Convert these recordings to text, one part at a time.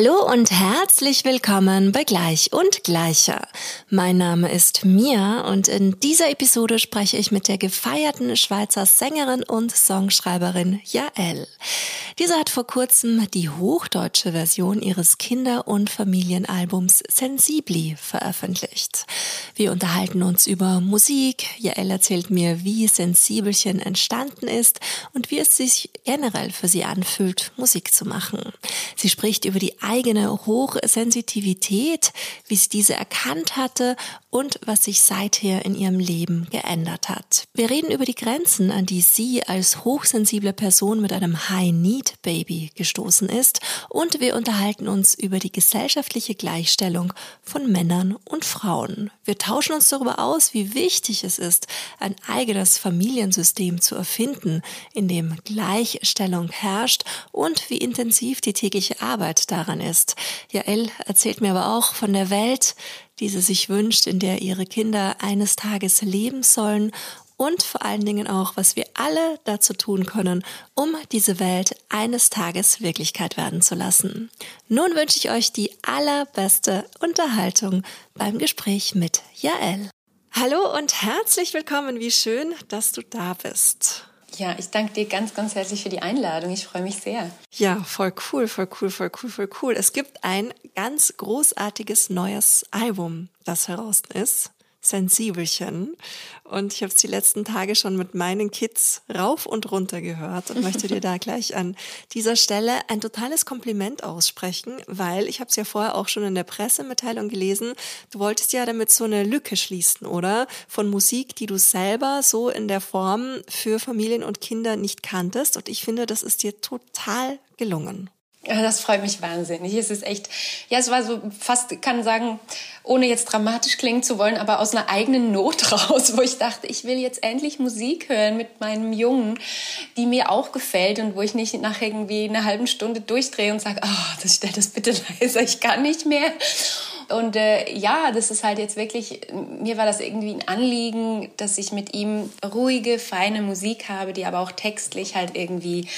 Hallo und herzlich willkommen bei Gleich und Gleicher. Mein Name ist Mia und in dieser Episode spreche ich mit der gefeierten Schweizer Sängerin und Songschreiberin Jael. Diese hat vor kurzem die hochdeutsche Version ihres Kinder- und Familienalbums Sensibli veröffentlicht. Wir unterhalten uns über Musik. Jael erzählt mir, wie Sensibelchen entstanden ist und wie es sich generell für sie anfühlt, Musik zu machen. Sie spricht über die eigene Hochsensitivität, wie sie diese erkannt hatte und was sich seither in ihrem Leben geändert hat. Wir reden über die Grenzen, an die sie als hochsensible Person mit einem High-Need-Baby gestoßen ist und wir unterhalten uns über die gesellschaftliche Gleichstellung von Männern und Frauen. Wir tauschen uns darüber aus, wie wichtig es ist, ein eigenes Familiensystem zu erfinden, in dem Gleichstellung herrscht und wie intensiv die tägliche Arbeit daran ist. Jael erzählt mir aber auch von der Welt, die sie sich wünscht, in der ihre Kinder eines Tages leben sollen und vor allen Dingen auch, was wir alle dazu tun können, um diese Welt eines Tages Wirklichkeit werden zu lassen. Nun wünsche ich euch die allerbeste Unterhaltung beim Gespräch mit Jael. Hallo und herzlich willkommen. Wie schön, dass du da bist. Ja, ich danke dir ganz, ganz herzlich für die Einladung. Ich freue mich sehr. Ja, voll cool, voll cool, voll cool, voll cool. Es gibt ein ganz großartiges neues Album, das heraus ist. Sensibelchen. Und ich habe es die letzten Tage schon mit meinen Kids rauf und runter gehört und möchte dir da gleich an dieser Stelle ein totales Kompliment aussprechen, weil ich habe es ja vorher auch schon in der Pressemitteilung gelesen. Du wolltest ja damit so eine Lücke schließen, oder? Von Musik, die du selber so in der Form für Familien und Kinder nicht kanntest. Und ich finde, das ist dir total gelungen. Das freut mich wahnsinnig. Es ist echt, ja, es war so fast, kann sagen, ohne jetzt dramatisch klingen zu wollen, aber aus einer eigenen Not raus, wo ich dachte, ich will jetzt endlich Musik hören mit meinem Jungen, die mir auch gefällt und wo ich nicht nach irgendwie einer halben Stunde durchdrehe und sage, oh, das stell das bitte leiser, ich kann nicht mehr. Und äh, ja, das ist halt jetzt wirklich, mir war das irgendwie ein Anliegen, dass ich mit ihm ruhige, feine Musik habe, die aber auch textlich halt irgendwie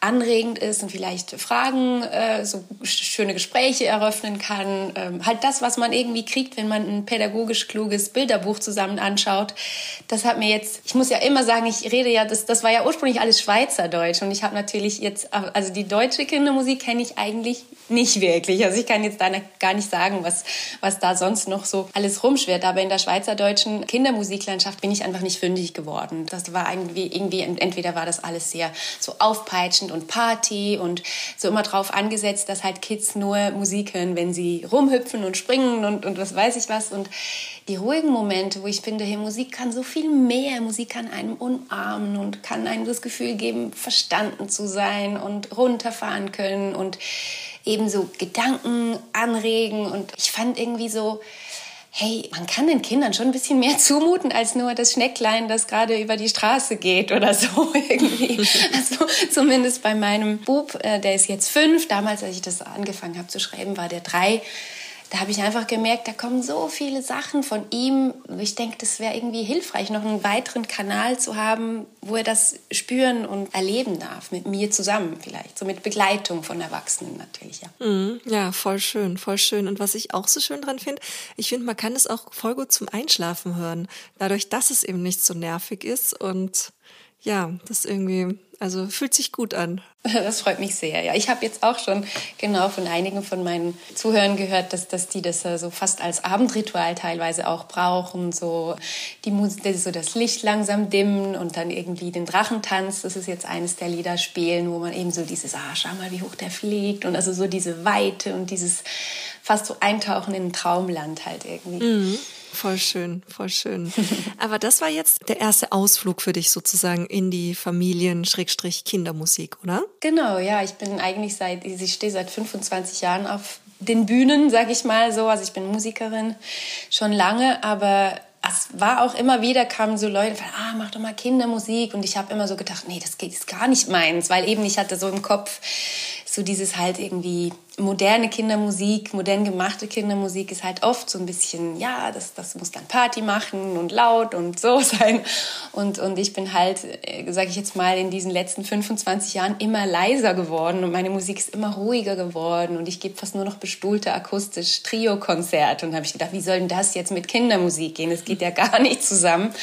anregend ist und vielleicht Fragen, äh, so schöne Gespräche eröffnen kann. Ähm, halt das, was man irgendwie kriegt, wenn man ein pädagogisch kluges Bilderbuch zusammen anschaut. Das hat mir jetzt, ich muss ja immer sagen, ich rede ja, das, das war ja ursprünglich alles Schweizerdeutsch und ich habe natürlich jetzt, also die deutsche Kindermusik kenne ich eigentlich nicht wirklich. Also ich kann jetzt da gar nicht sagen, was, was da sonst noch so alles rumschwirrt. Aber in der schweizerdeutschen Kindermusiklandschaft bin ich einfach nicht fündig geworden. Das war irgendwie, irgendwie, entweder war das alles sehr so aufpeitschend und Party und so immer drauf angesetzt, dass halt Kids nur Musik hören, wenn sie rumhüpfen und springen und, und was weiß ich was. Und die ruhigen Momente, wo ich finde, hey, Musik kann so viel mehr. Musik kann einem umarmen und kann einem das Gefühl geben, verstanden zu sein und runterfahren können und eben so Gedanken anregen. Und ich fand irgendwie so, hey, man kann den Kindern schon ein bisschen mehr zumuten als nur das Schnecklein, das gerade über die Straße geht oder so irgendwie. Also zumindest bei meinem Bub, äh, der ist jetzt fünf. Damals, als ich das angefangen habe zu schreiben, war der drei da habe ich einfach gemerkt, da kommen so viele Sachen von ihm. Ich denke, das wäre irgendwie hilfreich, noch einen weiteren Kanal zu haben, wo er das spüren und erleben darf, mit mir zusammen vielleicht, so mit Begleitung von Erwachsenen natürlich. Ja, mm, ja voll schön, voll schön. Und was ich auch so schön dran finde, ich finde, man kann es auch voll gut zum Einschlafen hören, dadurch, dass es eben nicht so nervig ist und ja, das irgendwie, also fühlt sich gut an. Das freut mich sehr. Ja, ich habe jetzt auch schon genau von einigen von meinen Zuhörern gehört, dass, dass die das so fast als Abendritual teilweise auch brauchen. So die Musik, so das Licht langsam dimmen und dann irgendwie den Drachentanz. Das ist jetzt eines der Lieder spielen, wo man eben so dieses, ah, schau mal, wie hoch der fliegt und also so diese Weite und dieses fast so Eintauchen in ein Traumland halt irgendwie. Mhm. Voll schön, voll schön. Aber das war jetzt der erste Ausflug für dich sozusagen in die Familien-Kindermusik, oder? Genau, ja. Ich bin eigentlich seit, ich stehe seit 25 Jahren auf den Bühnen, sag ich mal so. Also ich bin Musikerin schon lange, aber es war auch immer wieder, kamen so Leute, ah, mach doch mal Kindermusik. Und ich habe immer so gedacht, nee, das geht ist gar nicht meins, weil eben ich hatte so im Kopf, so dieses halt irgendwie moderne Kindermusik, modern gemachte Kindermusik ist halt oft so ein bisschen, ja, das, das muss dann Party machen und laut und so sein. Und, und ich bin halt, äh, sage ich jetzt mal, in diesen letzten 25 Jahren immer leiser geworden und meine Musik ist immer ruhiger geworden und ich gebe fast nur noch bestuhlte akustisch Trio-Konzerte. Und habe ich gedacht, wie soll denn das jetzt mit Kindermusik gehen? Das geht ja gar nicht zusammen.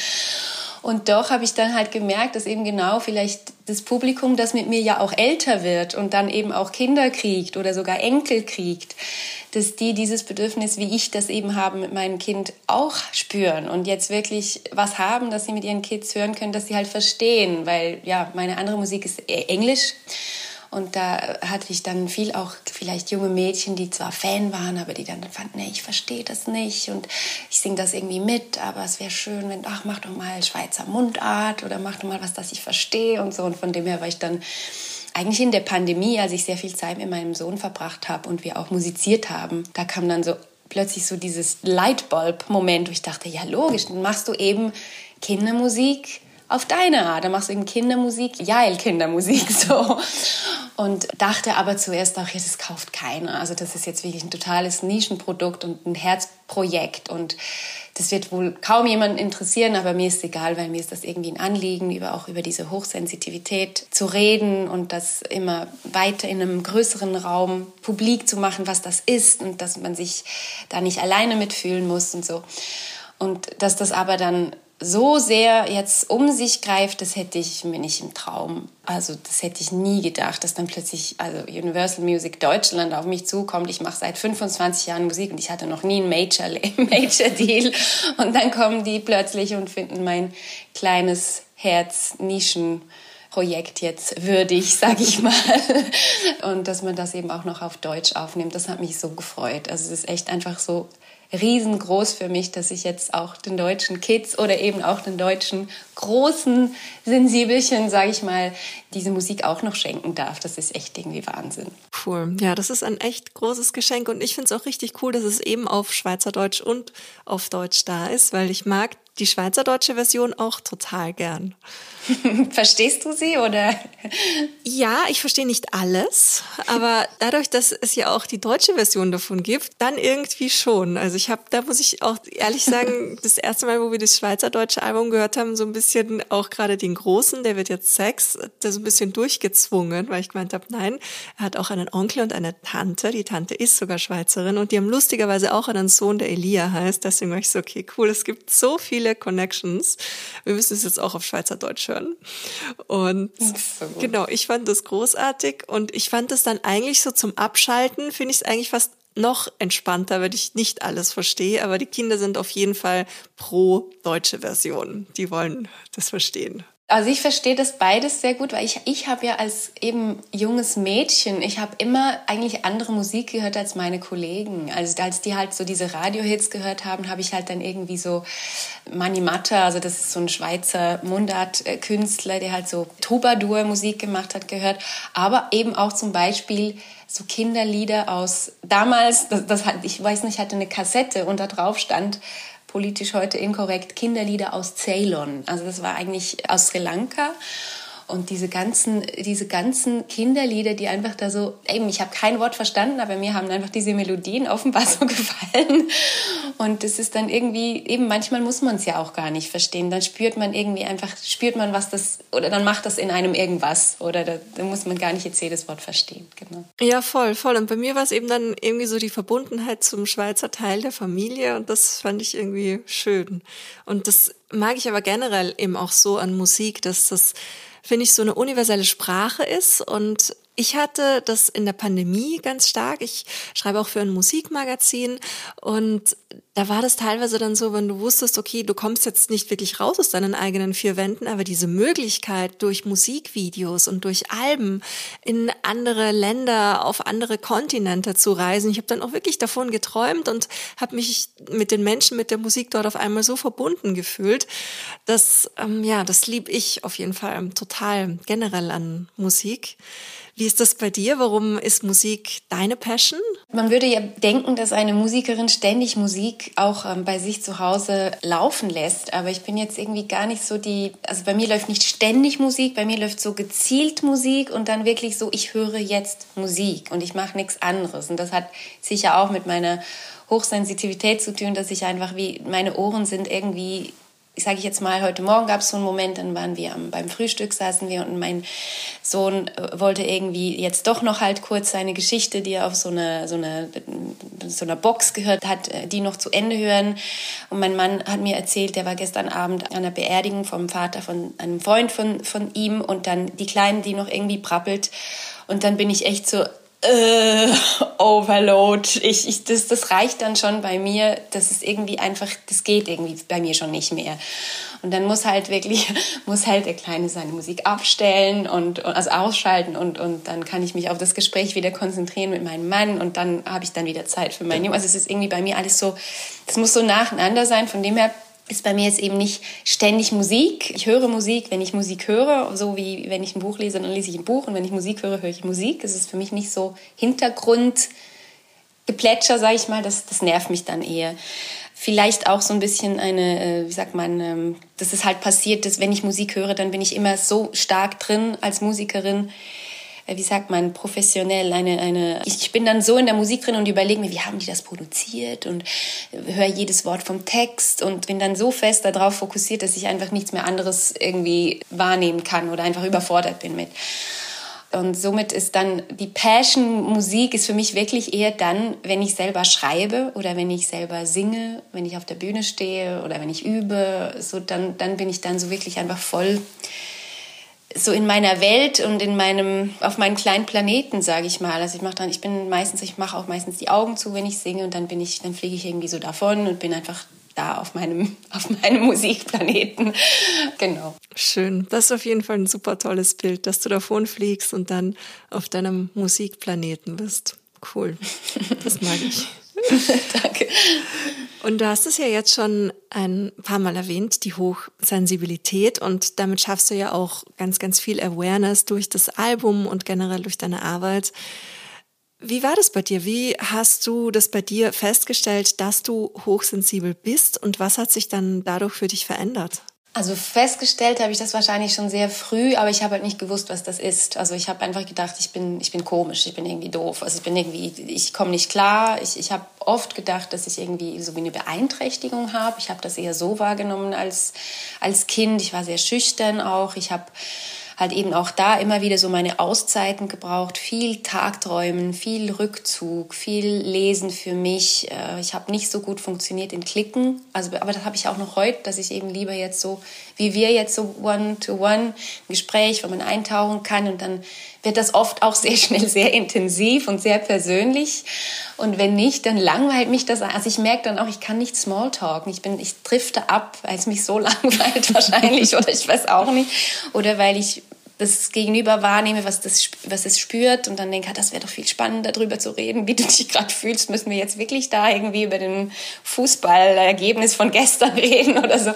Und doch habe ich dann halt gemerkt, dass eben genau vielleicht das Publikum, das mit mir ja auch älter wird und dann eben auch Kinder kriegt oder sogar Enkel kriegt, dass die dieses Bedürfnis, wie ich das eben habe mit meinem Kind, auch spüren und jetzt wirklich was haben, dass sie mit ihren Kids hören können, dass sie halt verstehen, weil ja, meine andere Musik ist Englisch und da hatte ich dann viel auch vielleicht junge Mädchen, die zwar Fan waren, aber die dann fanden, nee, ich verstehe das nicht und ich singe das irgendwie mit, aber es wäre schön, wenn, ach, mach doch mal Schweizer Mundart oder mach doch mal was, das ich verstehe und so. Und von dem her war ich dann eigentlich in der Pandemie, als ich sehr viel Zeit mit meinem Sohn verbracht habe und wir auch musiziert haben, da kam dann so plötzlich so dieses Lightbulb-Moment, wo ich dachte, ja logisch, dann machst du eben Kindermusik auf deine Art. Dann machst du eben Kindermusik, Jail Kindermusik so. Und dachte aber zuerst auch, ja, das kauft keiner. Also das ist jetzt wirklich ein totales Nischenprodukt und ein Herzprojekt und das wird wohl kaum jemanden interessieren, aber mir ist egal, weil mir ist das irgendwie ein Anliegen, über, auch über diese Hochsensitivität zu reden und das immer weiter in einem größeren Raum publik zu machen, was das ist und dass man sich da nicht alleine mitfühlen muss und so. Und dass das aber dann so sehr jetzt um sich greift, das hätte ich mir nicht im Traum. Also das hätte ich nie gedacht, dass dann plötzlich also Universal Music Deutschland auf mich zukommt. Ich mache seit 25 Jahren Musik und ich hatte noch nie einen Major, Major Deal. Und dann kommen die plötzlich und finden mein kleines Herz Nischen. Projekt jetzt würdig, sag ich mal. Und dass man das eben auch noch auf Deutsch aufnimmt, das hat mich so gefreut. Also es ist echt einfach so riesengroß für mich, dass ich jetzt auch den deutschen Kids oder eben auch den deutschen großen Sensibelchen, sage ich mal, diese Musik auch noch schenken darf. Das ist echt irgendwie Wahnsinn. Cool. Ja, das ist ein echt großes Geschenk und ich finde es auch richtig cool, dass es eben auf Schweizerdeutsch und auf Deutsch da ist, weil ich mag die schweizerdeutsche Version auch total gern. Verstehst du sie oder? Ja, ich verstehe nicht alles, aber dadurch, dass es ja auch die deutsche Version davon gibt, dann irgendwie schon. Also ich habe, da muss ich auch ehrlich sagen, das erste Mal, wo wir das schweizerdeutsche Album gehört haben, so ein bisschen auch gerade den Großen, der wird jetzt Sex, das ein bisschen durchgezwungen, weil ich gemeint habe, nein, er hat auch einen Onkel und eine Tante. Die Tante ist sogar Schweizerin und die haben lustigerweise auch einen Sohn, der Elia heißt. Deswegen war ich so, okay, cool, es gibt so viele Connections. Wir müssen es jetzt auch auf Schweizerdeutsch hören hören. Und so genau, ich fand das großartig und ich fand es dann eigentlich so zum Abschalten, finde ich es eigentlich fast noch entspannter, wenn ich nicht alles verstehe, aber die Kinder sind auf jeden Fall pro deutsche Version. Die wollen das verstehen. Also ich verstehe das beides sehr gut, weil ich, ich habe ja als eben junges Mädchen, ich habe immer eigentlich andere Musik gehört als meine Kollegen. Also als die halt so diese Radiohits gehört haben, habe ich halt dann irgendwie so Mani Matta, also das ist so ein Schweizer Mundart-Künstler, der halt so Troubadour-Musik gemacht hat, gehört. Aber eben auch zum Beispiel so Kinderlieder aus damals, das, das ich weiß nicht, hatte eine Kassette und da drauf stand politisch heute inkorrekt, Kinderlieder aus Ceylon. Also das war eigentlich aus Sri Lanka. Und diese ganzen, diese ganzen Kinderlieder, die einfach da so, eben, ich habe kein Wort verstanden, aber mir haben einfach diese Melodien offenbar so gefallen. Und es ist dann irgendwie, eben manchmal muss man es ja auch gar nicht verstehen. Dann spürt man irgendwie einfach, spürt man, was das, oder dann macht das in einem irgendwas. Oder da, da muss man gar nicht jetzt jedes Wort verstehen. Genau. Ja, voll, voll. Und bei mir war es eben dann irgendwie so die Verbundenheit zum Schweizer Teil der Familie. Und das fand ich irgendwie schön. Und das mag ich aber generell eben auch so an Musik, dass das finde ich, so eine universelle Sprache ist. Und ich hatte das in der Pandemie ganz stark. Ich schreibe auch für ein Musikmagazin und da war das teilweise dann so, wenn du wusstest, okay, du kommst jetzt nicht wirklich raus aus deinen eigenen vier Wänden, aber diese Möglichkeit durch Musikvideos und durch Alben in andere Länder, auf andere Kontinente zu reisen. Ich habe dann auch wirklich davon geträumt und habe mich mit den Menschen, mit der Musik dort auf einmal so verbunden gefühlt. dass, ähm, ja, das lieb ich auf jeden Fall total generell an Musik. Wie ist das bei dir? Warum ist Musik deine Passion? Man würde ja denken, dass eine Musikerin ständig Musik auch ähm, bei sich zu Hause laufen lässt. Aber ich bin jetzt irgendwie gar nicht so die, also bei mir läuft nicht ständig Musik, bei mir läuft so gezielt Musik und dann wirklich so, ich höre jetzt Musik und ich mache nichts anderes. Und das hat sicher auch mit meiner Hochsensitivität zu tun, dass ich einfach wie, meine Ohren sind irgendwie sage ich jetzt mal, heute Morgen gab es so einen Moment, dann waren wir am, beim Frühstück, saßen wir und mein Sohn äh, wollte irgendwie jetzt doch noch halt kurz seine Geschichte, die er auf so einer so eine, so einer Box gehört hat, äh, die noch zu Ende hören. Und mein Mann hat mir erzählt, der war gestern Abend an einer Beerdigung vom Vater von einem Freund von, von ihm und dann die Kleinen, die noch irgendwie prappelt. Und dann bin ich echt so, äh, Overload. Ich, ich, das, das reicht dann schon bei mir. Das ist irgendwie einfach, das geht irgendwie bei mir schon nicht mehr. Und dann muss halt wirklich, muss halt der Kleine seine Musik abstellen und, also ausschalten und, und dann kann ich mich auf das Gespräch wieder konzentrieren mit meinem Mann und dann habe ich dann wieder Zeit für meinen Jungen. Also es ist irgendwie bei mir alles so, das muss so nacheinander sein. Von dem her ist bei mir jetzt eben nicht ständig Musik. Ich höre Musik, wenn ich Musik höre, so wie wenn ich ein Buch lese, dann lese ich ein Buch und wenn ich Musik höre, höre ich Musik. Es ist für mich nicht so Hintergrundgeplätscher, sage ich mal, das, das nervt mich dann eher. Vielleicht auch so ein bisschen eine, äh, wie sagt man, ähm, dass es halt passiert, dass wenn ich Musik höre, dann bin ich immer so stark drin als Musikerin, wie sagt man, professionell, eine, eine, ich bin dann so in der Musik drin und überlege mir, wie haben die das produziert und höre jedes Wort vom Text und bin dann so fest darauf fokussiert, dass ich einfach nichts mehr anderes irgendwie wahrnehmen kann oder einfach überfordert bin mit. Und somit ist dann die Passion-Musik ist für mich wirklich eher dann, wenn ich selber schreibe oder wenn ich selber singe, wenn ich auf der Bühne stehe oder wenn ich übe, so dann, dann bin ich dann so wirklich einfach voll so in meiner Welt und in meinem auf meinem kleinen Planeten sage ich mal. Also ich mache dann ich bin meistens ich mache auch meistens die Augen zu wenn ich singe und dann bin ich dann fliege ich irgendwie so davon und bin einfach da auf meinem auf meinem Musikplaneten. Genau. Schön. Das ist auf jeden Fall ein super tolles Bild dass du davon fliegst und dann auf deinem Musikplaneten bist. Cool. Das mag ich Danke. Und du hast es ja jetzt schon ein paar Mal erwähnt, die Hochsensibilität. Und damit schaffst du ja auch ganz, ganz viel Awareness durch das Album und generell durch deine Arbeit. Wie war das bei dir? Wie hast du das bei dir festgestellt, dass du hochsensibel bist und was hat sich dann dadurch für dich verändert? Also festgestellt habe ich das wahrscheinlich schon sehr früh, aber ich habe halt nicht gewusst, was das ist. Also ich habe einfach gedacht, ich bin, ich bin komisch, ich bin irgendwie doof. Also ich bin irgendwie, ich komme nicht klar. Ich, ich habe oft gedacht, dass ich irgendwie so wie eine Beeinträchtigung habe. Ich habe das eher so wahrgenommen als, als Kind. Ich war sehr schüchtern auch. Ich habe halt eben auch da immer wieder so meine Auszeiten gebraucht, viel Tagträumen, viel Rückzug, viel Lesen für mich. Äh, ich habe nicht so gut funktioniert in Klicken, also aber das habe ich auch noch heute, dass ich eben lieber jetzt so wie wir jetzt so one to one ein Gespräch, wo man eintauchen kann und dann wird das oft auch sehr schnell sehr intensiv und sehr persönlich. Und wenn nicht, dann langweilt mich das. Also ich merke dann auch, ich kann nicht Smalltalken. Ich bin, ich drifte ab, weil es mich so langweilt wahrscheinlich oder ich weiß auch nicht. Oder weil ich das Gegenüber wahrnehme, was, das, was es spürt und dann denke, ah, das wäre doch viel spannender, darüber zu reden, wie du dich gerade fühlst. Müssen wir jetzt wirklich da irgendwie über den Fußballergebnis von gestern reden oder so.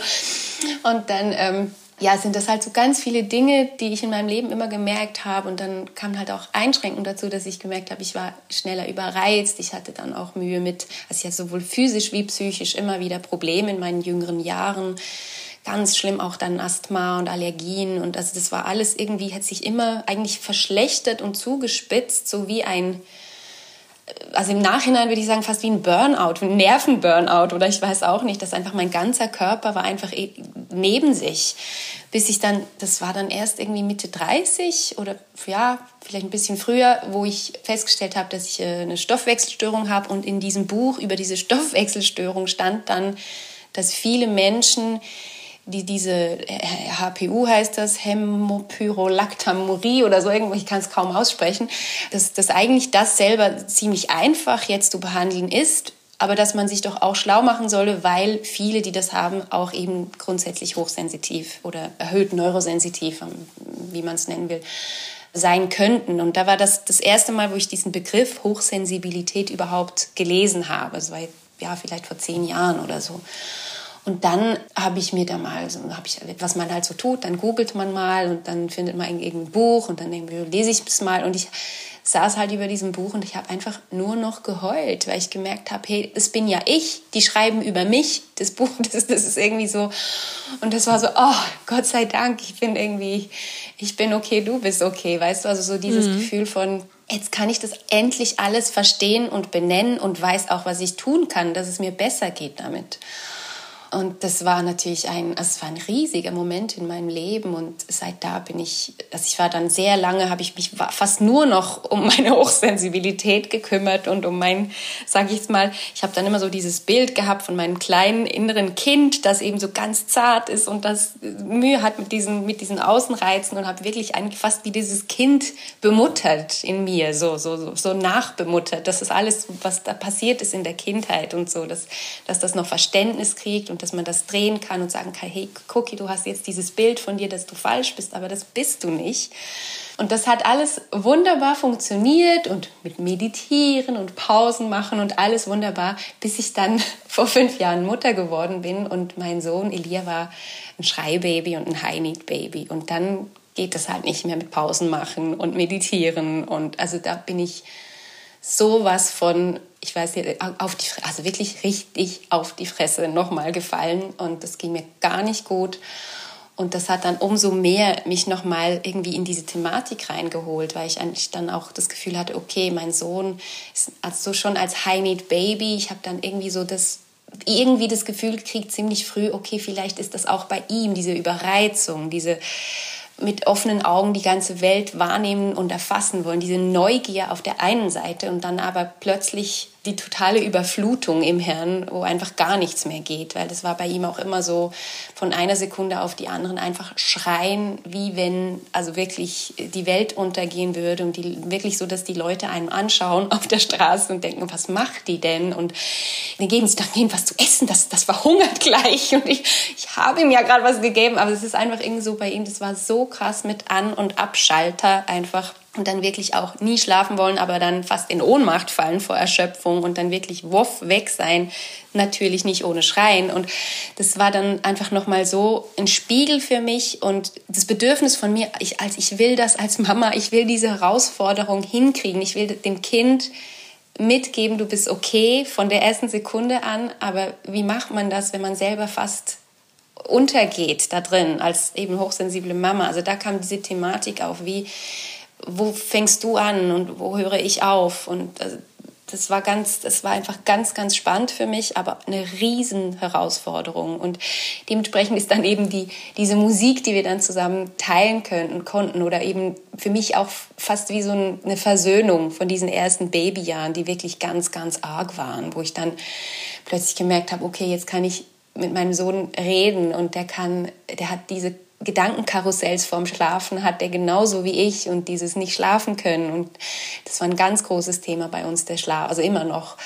Und dann ähm, ja, sind das halt so ganz viele Dinge, die ich in meinem Leben immer gemerkt habe. Und dann kam halt auch Einschränkung dazu, dass ich gemerkt habe, ich war schneller überreizt. Ich hatte dann auch Mühe mit, also ich hatte sowohl physisch wie psychisch immer wieder Probleme in meinen jüngeren Jahren. Ganz schlimm auch dann Asthma und Allergien. Und also das war alles irgendwie, hat sich immer eigentlich verschlechtert und zugespitzt, so wie ein, also im Nachhinein würde ich sagen, fast wie ein Burnout, ein Nervenburnout oder ich weiß auch nicht, dass einfach mein ganzer Körper war einfach eh neben sich. Bis ich dann, das war dann erst irgendwie Mitte 30 oder ja, vielleicht ein bisschen früher, wo ich festgestellt habe, dass ich äh, eine Stoffwechselstörung habe und in diesem Buch über diese Stoffwechselstörung stand dann, dass viele Menschen die diese HPU heißt das, Hämopyrolactamurie oder so irgendwo, ich kann es kaum aussprechen, dass, dass eigentlich das selber ziemlich einfach jetzt zu behandeln ist, aber dass man sich doch auch schlau machen solle, weil viele, die das haben, auch eben grundsätzlich hochsensitiv oder erhöht neurosensitiv, wie man es nennen will, sein könnten. Und da war das das erste Mal, wo ich diesen Begriff Hochsensibilität überhaupt gelesen habe. Das war ja vielleicht vor zehn Jahren oder so. Und dann habe ich mir da mal, so, hab ich, was man halt so tut, dann googelt man mal und dann findet man irgendein Buch und dann lese ich es mal und ich saß halt über diesem Buch und ich habe einfach nur noch geheult, weil ich gemerkt habe, hey, das bin ja ich, die schreiben über mich, das Buch, das, das ist irgendwie so. Und das war so, oh, Gott sei Dank, ich bin irgendwie, ich bin okay, du bist okay, weißt du, also so dieses mhm. Gefühl von, jetzt kann ich das endlich alles verstehen und benennen und weiß auch, was ich tun kann, dass es mir besser geht damit. Und das war natürlich ein, es war ein riesiger Moment in meinem Leben und seit da bin ich, also ich war dann sehr lange, habe ich mich fast nur noch um meine Hochsensibilität gekümmert und um mein, sage ich jetzt mal, ich habe dann immer so dieses Bild gehabt von meinem kleinen inneren Kind, das eben so ganz zart ist und das Mühe hat mit diesen, mit diesen Außenreizen und habe wirklich fast wie dieses Kind bemuttert in mir, so, so, so, so nachbemuttert. Das ist alles, was da passiert ist in der Kindheit und so, dass, dass das noch Verständnis kriegt und und dass man das drehen kann und sagen kann, hey, Cookie, du hast jetzt dieses Bild von dir, dass du falsch bist, aber das bist du nicht. Und das hat alles wunderbar funktioniert und mit Meditieren und Pausen machen und alles wunderbar, bis ich dann vor fünf Jahren Mutter geworden bin und mein Sohn Elia war ein Schreibaby und ein High-Need-Baby. Und dann geht das halt nicht mehr mit Pausen machen und meditieren. Und also da bin ich sowas von, ich weiß nicht, auf die, also wirklich richtig auf die Fresse nochmal gefallen und das ging mir gar nicht gut. Und das hat dann umso mehr mich nochmal irgendwie in diese Thematik reingeholt, weil ich eigentlich dann auch das Gefühl hatte, okay, mein Sohn ist also schon als High-Need-Baby. Ich habe dann irgendwie so das irgendwie das Gefühl gekriegt, ziemlich früh, okay, vielleicht ist das auch bei ihm, diese Überreizung, diese mit offenen Augen die ganze Welt wahrnehmen und erfassen wollen. Diese Neugier auf der einen Seite und dann aber plötzlich die totale Überflutung im Hirn, wo einfach gar nichts mehr geht, weil das war bei ihm auch immer so von einer Sekunde auf die anderen einfach schreien, wie wenn also wirklich die Welt untergehen würde und die wirklich so, dass die Leute einen anschauen auf der Straße und denken, was macht die denn? Und dann geben sie dann ihm was zu essen, das, das verhungert gleich und ich, ich habe ihm ja gerade was gegeben, aber es ist einfach irgendwie so bei ihm, das war so krass mit An- und Abschalter einfach und dann wirklich auch nie schlafen wollen, aber dann fast in Ohnmacht fallen vor Erschöpfung und dann wirklich wuff weg sein, natürlich nicht ohne Schreien. Und das war dann einfach noch mal so ein Spiegel für mich und das Bedürfnis von mir, ich als ich will das als Mama, ich will diese Herausforderung hinkriegen, ich will dem Kind mitgeben, du bist okay von der ersten Sekunde an, aber wie macht man das, wenn man selber fast untergeht da drin als eben hochsensible Mama? Also da kam diese Thematik auf, wie wo fängst du an und wo höre ich auf? Und äh, das war ganz, das war einfach ganz, ganz spannend für mich, aber eine riesen Herausforderung. Und dementsprechend ist dann eben die, diese Musik, die wir dann zusammen teilen können, konnten oder eben für mich auch fast wie so eine Versöhnung von diesen ersten Babyjahren, die wirklich ganz, ganz arg waren, wo ich dann plötzlich gemerkt habe, okay, jetzt kann ich mit meinem Sohn reden und der kann, der hat diese Gedankenkarussells vorm Schlafen hat der genauso wie ich und dieses nicht schlafen können. Und das war ein ganz großes Thema bei uns, der Schlaf, also immer noch.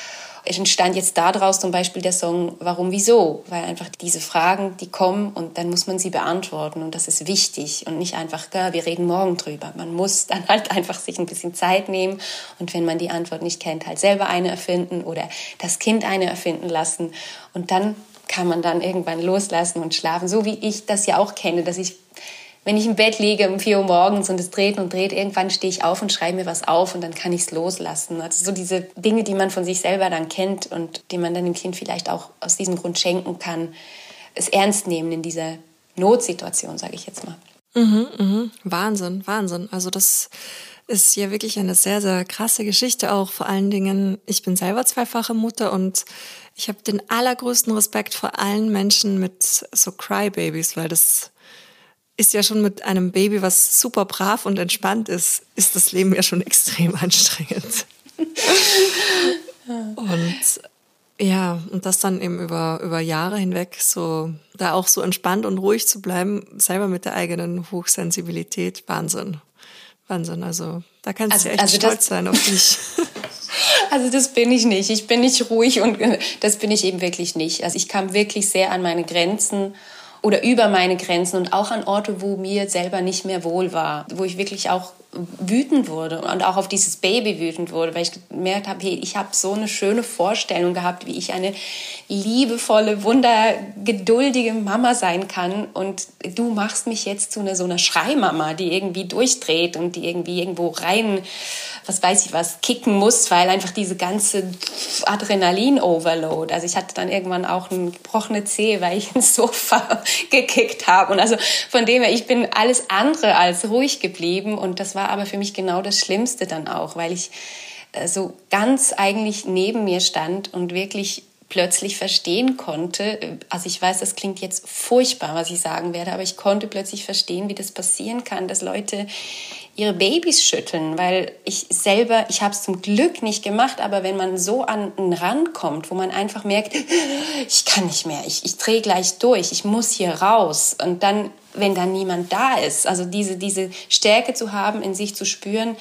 Es entstand jetzt daraus zum Beispiel der Song Warum, wieso? Weil einfach diese Fragen, die kommen und dann muss man sie beantworten und das ist wichtig und nicht einfach, ja, wir reden morgen drüber. Man muss dann halt einfach sich ein bisschen Zeit nehmen und wenn man die Antwort nicht kennt, halt selber eine erfinden oder das Kind eine erfinden lassen und dann kann man dann irgendwann loslassen und schlafen. So wie ich das ja auch kenne, dass ich, wenn ich im Bett liege um 4 Uhr morgens und es dreht und dreht, irgendwann stehe ich auf und schreibe mir was auf und dann kann ich es loslassen. Also so diese Dinge, die man von sich selber dann kennt und die man dann dem Kind vielleicht auch aus diesem Grund schenken kann, es ernst nehmen in dieser Notsituation, sage ich jetzt mal. Mhm, mhm. Wahnsinn, Wahnsinn. Also das ist ja wirklich eine sehr, sehr krasse Geschichte auch. Vor allen Dingen, ich bin selber zweifache Mutter und ich habe den allergrößten Respekt vor allen Menschen mit so Crybabies, weil das ist ja schon mit einem Baby, was super brav und entspannt ist, ist das Leben ja schon extrem anstrengend. und ja, und das dann eben über, über Jahre hinweg so, da auch so entspannt und ruhig zu bleiben, selber mit der eigenen Hochsensibilität, Wahnsinn. Wahnsinn. Also da kannst also, du echt also stolz sein auf dich. Also das bin ich nicht. Ich bin nicht ruhig und das bin ich eben wirklich nicht. Also ich kam wirklich sehr an meine Grenzen oder über meine Grenzen und auch an Orte, wo mir selber nicht mehr wohl war, wo ich wirklich auch wütend wurde und auch auf dieses Baby wütend wurde, weil ich gemerkt habe, hey, ich habe so eine schöne Vorstellung gehabt, wie ich eine liebevolle, wundergeduldige Mama sein kann und du machst mich jetzt zu einer so einer Schreimama, die irgendwie durchdreht und die irgendwie irgendwo rein, was weiß ich was, kicken muss, weil einfach diese ganze Adrenalin-Overload. Also ich hatte dann irgendwann auch eine gebrochene Zehe, weil ich ins Sofa gekickt habe und also von dem her, ich bin alles andere als ruhig geblieben und das war war aber für mich genau das Schlimmste dann auch, weil ich äh, so ganz eigentlich neben mir stand und wirklich plötzlich verstehen konnte, also ich weiß, das klingt jetzt furchtbar, was ich sagen werde, aber ich konnte plötzlich verstehen, wie das passieren kann, dass Leute ihre Babys schütteln, weil ich selber, ich habe es zum Glück nicht gemacht, aber wenn man so an einen Rand kommt, wo man einfach merkt, ich kann nicht mehr, ich, ich drehe gleich durch, ich muss hier raus und dann wenn dann niemand da ist. Also diese, diese Stärke zu haben, in sich zu spüren,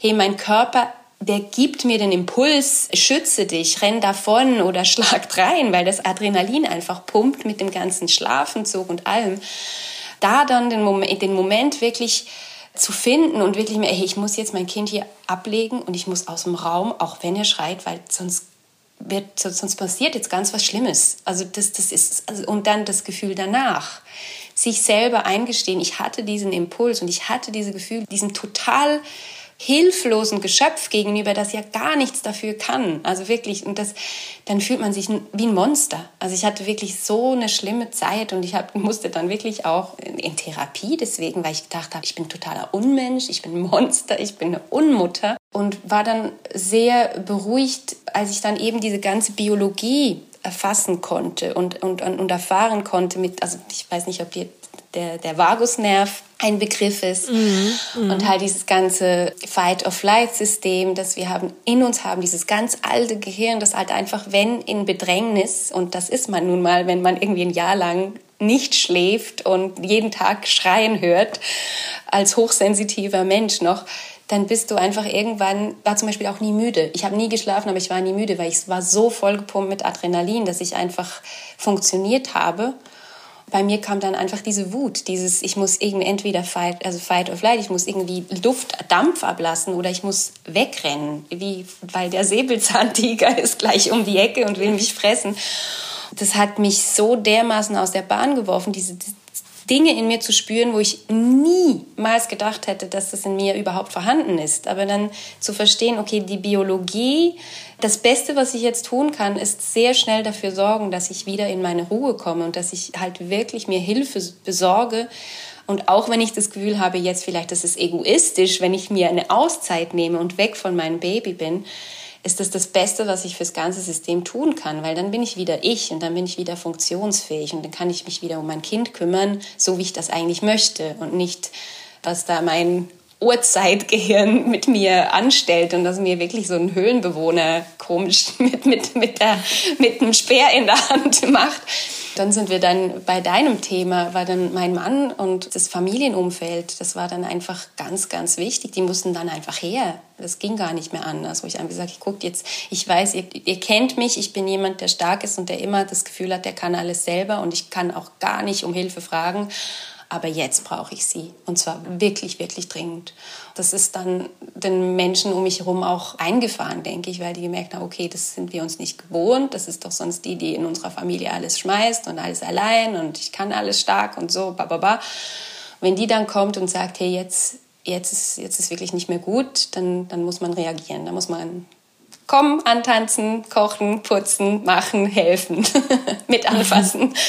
hey, mein Körper, der gibt mir den Impuls, schütze dich, renn davon oder schlag rein, weil das Adrenalin einfach pumpt mit dem ganzen Schlafenzug und allem. Da dann den Moment, den Moment wirklich zu finden und wirklich mehr, hey, ich muss jetzt mein Kind hier ablegen und ich muss aus dem Raum, auch wenn er schreit, weil sonst wird, sonst passiert jetzt ganz was Schlimmes. Also das, das ist, also, und dann das Gefühl danach sich selber eingestehen, ich hatte diesen Impuls und ich hatte diese Gefühl, diesem total hilflosen Geschöpf gegenüber, das ja gar nichts dafür kann. Also wirklich, und das, dann fühlt man sich wie ein Monster. Also ich hatte wirklich so eine schlimme Zeit und ich hab, musste dann wirklich auch in, in Therapie deswegen, weil ich gedacht habe, ich bin totaler Unmensch, ich bin Monster, ich bin eine Unmutter und war dann sehr beruhigt, als ich dann eben diese ganze Biologie erfassen konnte und, und, und erfahren konnte mit, also ich weiß nicht, ob dir der, der Vagusnerv ein Begriff ist mhm, und mhm. halt dieses ganze Fight-of-Flight-System, das wir haben in uns haben, dieses ganz alte Gehirn, das halt einfach, wenn in Bedrängnis, und das ist man nun mal, wenn man irgendwie ein Jahr lang nicht schläft und jeden Tag schreien hört, als hochsensitiver Mensch noch, dann bist du einfach irgendwann, war zum Beispiel auch nie müde. Ich habe nie geschlafen, aber ich war nie müde, weil ich war so vollgepumpt mit Adrenalin, dass ich einfach funktioniert habe. Bei mir kam dann einfach diese Wut, dieses, ich muss irgendwie entweder fight, also fight or flight, ich muss irgendwie Luft, Dampf ablassen oder ich muss wegrennen, wie, weil der Säbelzahntiger ist gleich um die Ecke und will mich fressen. Das hat mich so dermaßen aus der Bahn geworfen, diese, Dinge in mir zu spüren, wo ich niemals gedacht hätte, dass das in mir überhaupt vorhanden ist. Aber dann zu verstehen, okay, die Biologie, das Beste, was ich jetzt tun kann, ist sehr schnell dafür sorgen, dass ich wieder in meine Ruhe komme und dass ich halt wirklich mir Hilfe besorge. Und auch wenn ich das Gefühl habe, jetzt vielleicht, das ist egoistisch, wenn ich mir eine Auszeit nehme und weg von meinem Baby bin, ist das das Beste, was ich fürs ganze System tun kann, weil dann bin ich wieder ich und dann bin ich wieder funktionsfähig und dann kann ich mich wieder um mein Kind kümmern, so wie ich das eigentlich möchte und nicht, was da mein Urzeitgehirn mit mir anstellt und dass mir wirklich so ein Höhlenbewohner komisch mit, mit, mit, der, mit einem Speer in der Hand macht. Dann sind wir dann bei deinem Thema, war dann mein Mann und das Familienumfeld, das war dann einfach ganz, ganz wichtig. Die mussten dann einfach her. Das ging gar nicht mehr anders, wo ich einfach gesagt ich guckt jetzt, ich weiß, ihr, ihr kennt mich, ich bin jemand, der stark ist und der immer das Gefühl hat, der kann alles selber und ich kann auch gar nicht um Hilfe fragen aber jetzt brauche ich sie und zwar wirklich, wirklich dringend. Das ist dann den Menschen um mich herum auch eingefahren, denke ich, weil die gemerkt haben, okay, das sind wir uns nicht gewohnt, das ist doch sonst die, die in unserer Familie alles schmeißt und alles allein und ich kann alles stark und so, bababa. Wenn die dann kommt und sagt, hey, jetzt, jetzt, ist, jetzt ist wirklich nicht mehr gut, dann, dann muss man reagieren, dann muss man kommen, antanzen, kochen, putzen, machen, helfen, mit anfassen.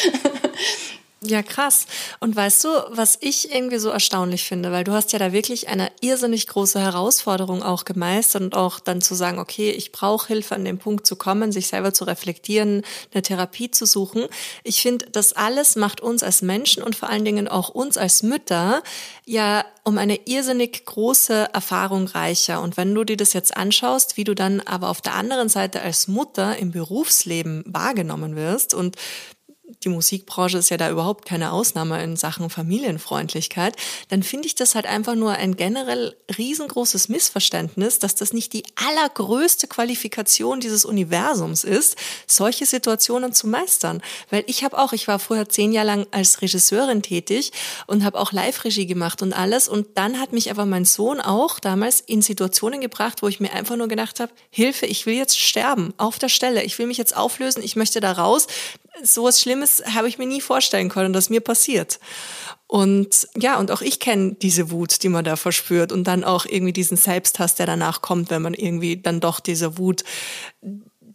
Ja, krass. Und weißt du, was ich irgendwie so erstaunlich finde, weil du hast ja da wirklich eine irrsinnig große Herausforderung auch gemeistert und auch dann zu sagen, okay, ich brauche Hilfe an den Punkt zu kommen, sich selber zu reflektieren, eine Therapie zu suchen. Ich finde, das alles macht uns als Menschen und vor allen Dingen auch uns als Mütter ja um eine irrsinnig große Erfahrung reicher. Und wenn du dir das jetzt anschaust, wie du dann aber auf der anderen Seite als Mutter im Berufsleben wahrgenommen wirst und die Musikbranche ist ja da überhaupt keine Ausnahme in Sachen Familienfreundlichkeit, dann finde ich das halt einfach nur ein generell riesengroßes Missverständnis, dass das nicht die allergrößte Qualifikation dieses Universums ist, solche Situationen zu meistern. Weil ich habe auch, ich war vorher zehn Jahre lang als Regisseurin tätig und habe auch Live-Regie gemacht und alles. Und dann hat mich aber mein Sohn auch damals in Situationen gebracht, wo ich mir einfach nur gedacht habe, Hilfe, ich will jetzt sterben, auf der Stelle. Ich will mich jetzt auflösen, ich möchte da raus. So was Schlimmes habe ich mir nie vorstellen können, dass mir passiert. Und ja, und auch ich kenne diese Wut, die man da verspürt und dann auch irgendwie diesen Selbsthass, der danach kommt, wenn man irgendwie dann doch dieser Wut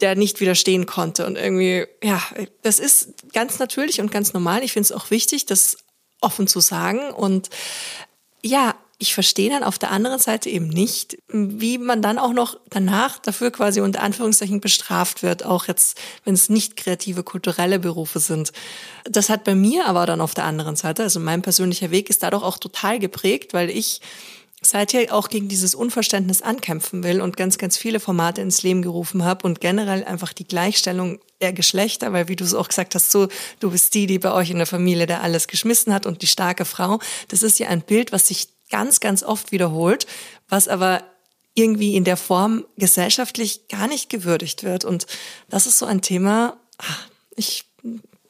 der nicht widerstehen konnte. Und irgendwie, ja, das ist ganz natürlich und ganz normal. Ich finde es auch wichtig, das offen zu sagen. Und ja, ich verstehe dann auf der anderen Seite eben nicht, wie man dann auch noch danach dafür quasi unter Anführungszeichen bestraft wird, auch jetzt, wenn es nicht kreative, kulturelle Berufe sind. Das hat bei mir aber dann auf der anderen Seite, also mein persönlicher Weg ist dadurch auch total geprägt, weil ich seither auch gegen dieses Unverständnis ankämpfen will und ganz, ganz viele Formate ins Leben gerufen habe und generell einfach die Gleichstellung der Geschlechter, weil wie du es auch gesagt hast, so, du bist die, die bei euch in der Familie, der alles geschmissen hat und die starke Frau. Das ist ja ein Bild, was sich ganz, ganz oft wiederholt, was aber irgendwie in der Form gesellschaftlich gar nicht gewürdigt wird. Und das ist so ein Thema, ich,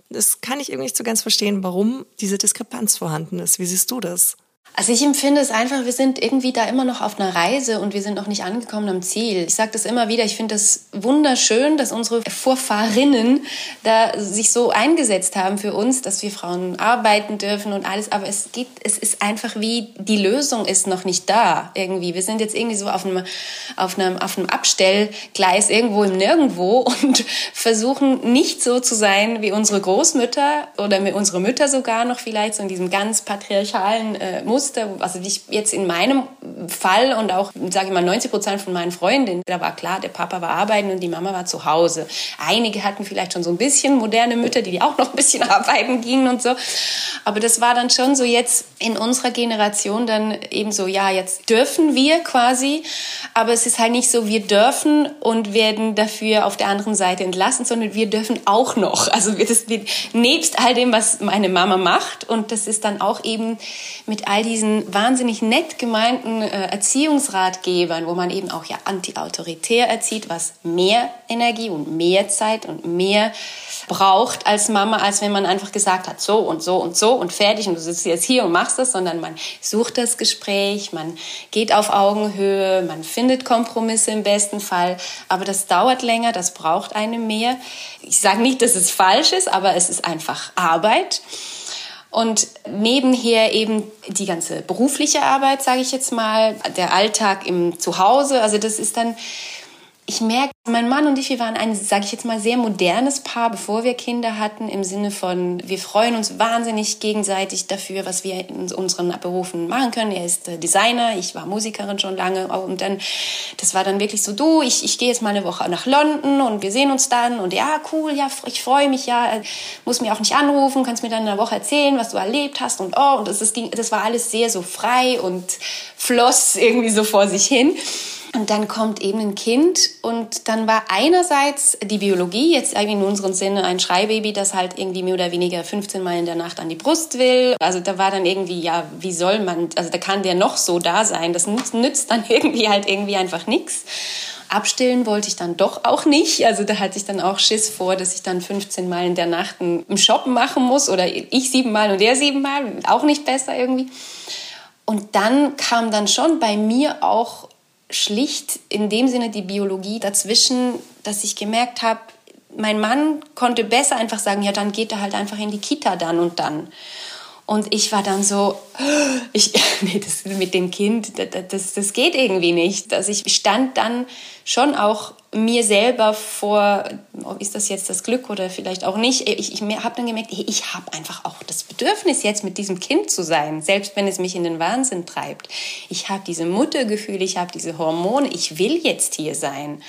das kann ich irgendwie nicht so ganz verstehen, warum diese Diskrepanz vorhanden ist. Wie siehst du das? Also ich empfinde es einfach, wir sind irgendwie da immer noch auf einer Reise und wir sind noch nicht angekommen am Ziel. Ich sage das immer wieder, ich finde das wunderschön, dass unsere Vorfahrinnen da sich so eingesetzt haben für uns, dass wir Frauen arbeiten dürfen und alles. Aber es geht, es ist einfach wie, die Lösung ist noch nicht da irgendwie. Wir sind jetzt irgendwie so auf einem, auf einem, auf einem Abstellgleis irgendwo im Nirgendwo und versuchen nicht so zu sein wie unsere Großmütter oder unsere Mütter sogar noch vielleicht so in diesem ganz patriarchalen äh, Muster, also ich jetzt in meinem Fall und auch, sage ich mal, 90 Prozent von meinen Freundinnen, da war klar, der Papa war arbeiten und die Mama war zu Hause. Einige hatten vielleicht schon so ein bisschen moderne Mütter, die auch noch ein bisschen arbeiten gingen und so. Aber das war dann schon so jetzt in unserer Generation dann eben so, ja, jetzt dürfen wir quasi, aber es ist halt nicht so, wir dürfen und werden dafür auf der anderen Seite entlassen, sondern wir dürfen auch noch. Also das, nebst all dem, was meine Mama macht und das ist dann auch eben mit all diesen wahnsinnig nett gemeinten äh, Erziehungsratgebern, wo man eben auch ja anti-autoritär erzieht, was mehr Energie und mehr Zeit und mehr braucht als Mama, als wenn man einfach gesagt hat, so und so und so und fertig und du sitzt jetzt hier und machst das, sondern man sucht das Gespräch, man geht auf Augenhöhe, man findet Kompromisse im besten Fall, aber das dauert länger, das braucht eine mehr. Ich sage nicht, dass es falsch ist, aber es ist einfach Arbeit. Und nebenher eben die ganze berufliche Arbeit, sage ich jetzt mal, der Alltag im Zuhause. Also das ist dann ich merke, mein Mann und ich, wir waren ein, sage ich jetzt mal, sehr modernes Paar, bevor wir Kinder hatten, im Sinne von, wir freuen uns wahnsinnig gegenseitig dafür, was wir in unseren Berufen machen können. Er ist äh, Designer, ich war Musikerin schon lange und dann, das war dann wirklich so, du, ich, ich gehe jetzt mal eine Woche nach London und wir sehen uns dann und ja, cool, ja, ich freue mich, ja, äh, muss mir auch nicht anrufen, kannst mir dann in einer Woche erzählen, was du erlebt hast und oh, und das, das, ging, das war alles sehr so frei und floss irgendwie so vor sich hin. Und dann kommt eben ein Kind und dann war einerseits die Biologie, jetzt irgendwie in unserem Sinne ein Schreibaby, das halt irgendwie mehr oder weniger 15 Mal in der Nacht an die Brust will. Also da war dann irgendwie, ja, wie soll man, also da kann der noch so da sein. Das nützt, nützt dann irgendwie halt irgendwie einfach nichts. Abstillen wollte ich dann doch auch nicht. Also da hatte ich dann auch Schiss vor, dass ich dann 15 Mal in der Nacht einen Shoppen machen muss oder ich sieben Mal und er sieben Mal. Auch nicht besser irgendwie. Und dann kam dann schon bei mir auch schlicht in dem Sinne die Biologie dazwischen, dass ich gemerkt habe, mein Mann konnte besser einfach sagen, ja, dann geht er halt einfach in die Kita dann und dann. Und ich war dann so, ich, nee, das mit dem Kind, das, das geht irgendwie nicht. Also ich stand dann schon auch mir selber vor, ist das jetzt das Glück oder vielleicht auch nicht. Ich, ich habe dann gemerkt, ich habe einfach auch das Bedürfnis, jetzt mit diesem Kind zu sein, selbst wenn es mich in den Wahnsinn treibt. Ich habe diese Muttergefühle, ich habe diese Hormone, ich will jetzt hier sein.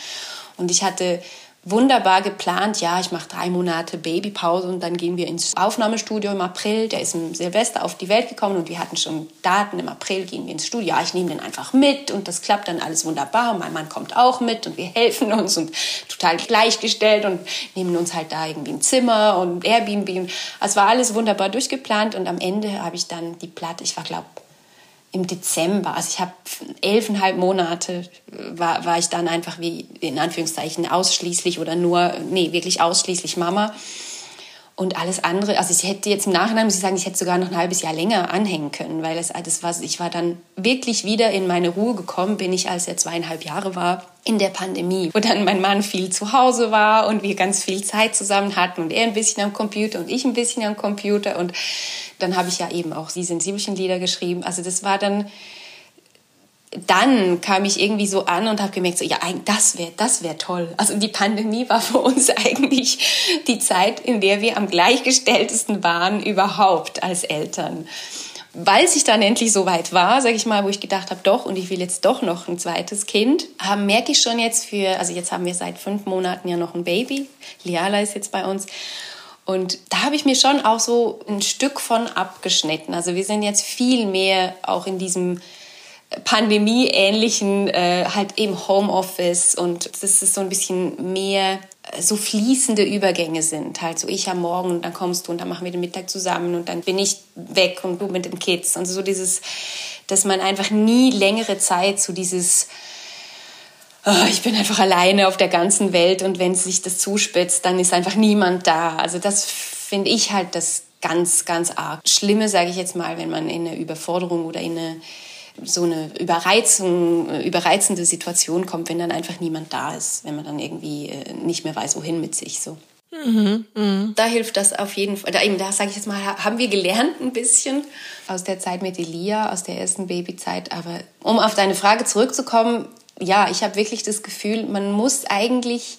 Und ich hatte wunderbar geplant. Ja, ich mache drei Monate Babypause und dann gehen wir ins Aufnahmestudio im April. Der ist im Silvester auf die Welt gekommen und wir hatten schon Daten. Im April gehen wir ins Studio. Ja, ich nehme den einfach mit und das klappt dann alles wunderbar. Und mein Mann kommt auch mit und wir helfen uns und total gleichgestellt und nehmen uns halt da irgendwie ein Zimmer und Airbnb. Es war alles wunderbar durchgeplant und am Ende habe ich dann die Platte, ich war glaube im Dezember, also ich habe elfeinhalb Monate, war, war ich dann einfach wie in Anführungszeichen ausschließlich oder nur, nee, wirklich ausschließlich Mama. Und alles andere, also ich hätte jetzt im Nachhinein, muss ich sagen, ich hätte sogar noch ein halbes Jahr länger anhängen können, weil es, das war, ich war dann wirklich wieder in meine Ruhe gekommen, bin ich, als er zweieinhalb Jahre war, in der Pandemie, wo dann mein Mann viel zu Hause war und wir ganz viel Zeit zusammen hatten und er ein bisschen am Computer und ich ein bisschen am Computer und dann habe ich ja eben auch Sie sensibelchen Lieder geschrieben. Also das war dann, dann kam ich irgendwie so an und habe gemerkt, so, ja, das wäre das wär toll. Also die Pandemie war für uns eigentlich die Zeit, in der wir am gleichgestelltesten waren überhaupt als Eltern. Weil ich dann endlich so weit war, sage ich mal, wo ich gedacht habe, doch, und ich will jetzt doch noch ein zweites Kind, merke ich schon jetzt für, also jetzt haben wir seit fünf Monaten ja noch ein Baby. Liala ist jetzt bei uns. Und da habe ich mir schon auch so ein Stück von abgeschnitten. Also wir sind jetzt viel mehr auch in diesem pandemieähnlichen, äh, halt eben Homeoffice und das ist so ein bisschen mehr äh, so fließende Übergänge sind. Halt so ich am Morgen und dann kommst du und dann machen wir den Mittag zusammen und dann bin ich weg und du mit den Kids. Und so dieses, dass man einfach nie längere Zeit so dieses oh, ich bin einfach alleine auf der ganzen Welt und wenn sich das zuspitzt, dann ist einfach niemand da. Also das finde ich halt das ganz, ganz arg Schlimme, sage ich jetzt mal, wenn man in eine Überforderung oder in eine so eine Überreizung, überreizende Situation kommt, wenn dann einfach niemand da ist, wenn man dann irgendwie äh, nicht mehr weiß, wohin mit sich so. Mhm, mh. Da hilft das auf jeden Fall. Da, eben, da sage ich jetzt mal, haben wir gelernt ein bisschen aus der Zeit mit Elia, aus der ersten Babyzeit. Aber um auf deine Frage zurückzukommen, ja, ich habe wirklich das Gefühl, man muss eigentlich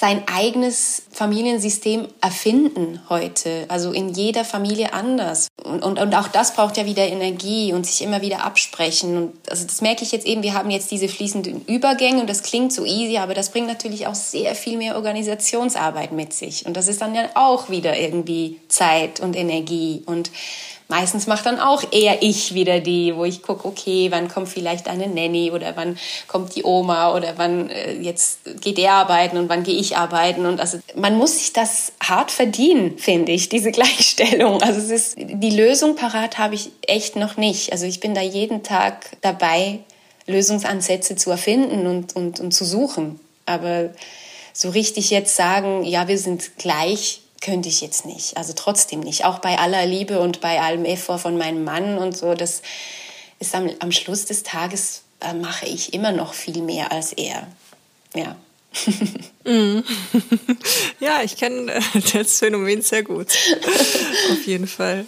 sein eigenes Familiensystem erfinden heute. Also in jeder Familie anders. Und, und, und auch das braucht ja wieder Energie und sich immer wieder absprechen. Und also das merke ich jetzt eben, wir haben jetzt diese fließenden Übergänge und das klingt so easy, aber das bringt natürlich auch sehr viel mehr Organisationsarbeit mit sich. Und das ist dann ja auch wieder irgendwie Zeit und Energie. Und meistens macht dann auch eher ich wieder die, wo ich gucke, okay, wann kommt vielleicht eine Nanny oder wann kommt die Oma oder wann äh, jetzt geht er arbeiten und wann gehe ich arbeiten und also man muss sich das hart verdienen, finde ich, diese Gleichstellung. Also es ist die Lösung parat habe ich echt noch nicht. Also ich bin da jeden Tag dabei, Lösungsansätze zu erfinden und, und, und zu suchen. Aber so richtig jetzt sagen, ja, wir sind gleich, könnte ich jetzt nicht. Also trotzdem nicht. Auch bei aller Liebe und bei allem Effort von meinem Mann und so, das ist am, am Schluss des Tages äh, mache ich immer noch viel mehr als er. Ja. mm. ja, ich kenne äh, das Phänomen sehr gut. Auf jeden Fall.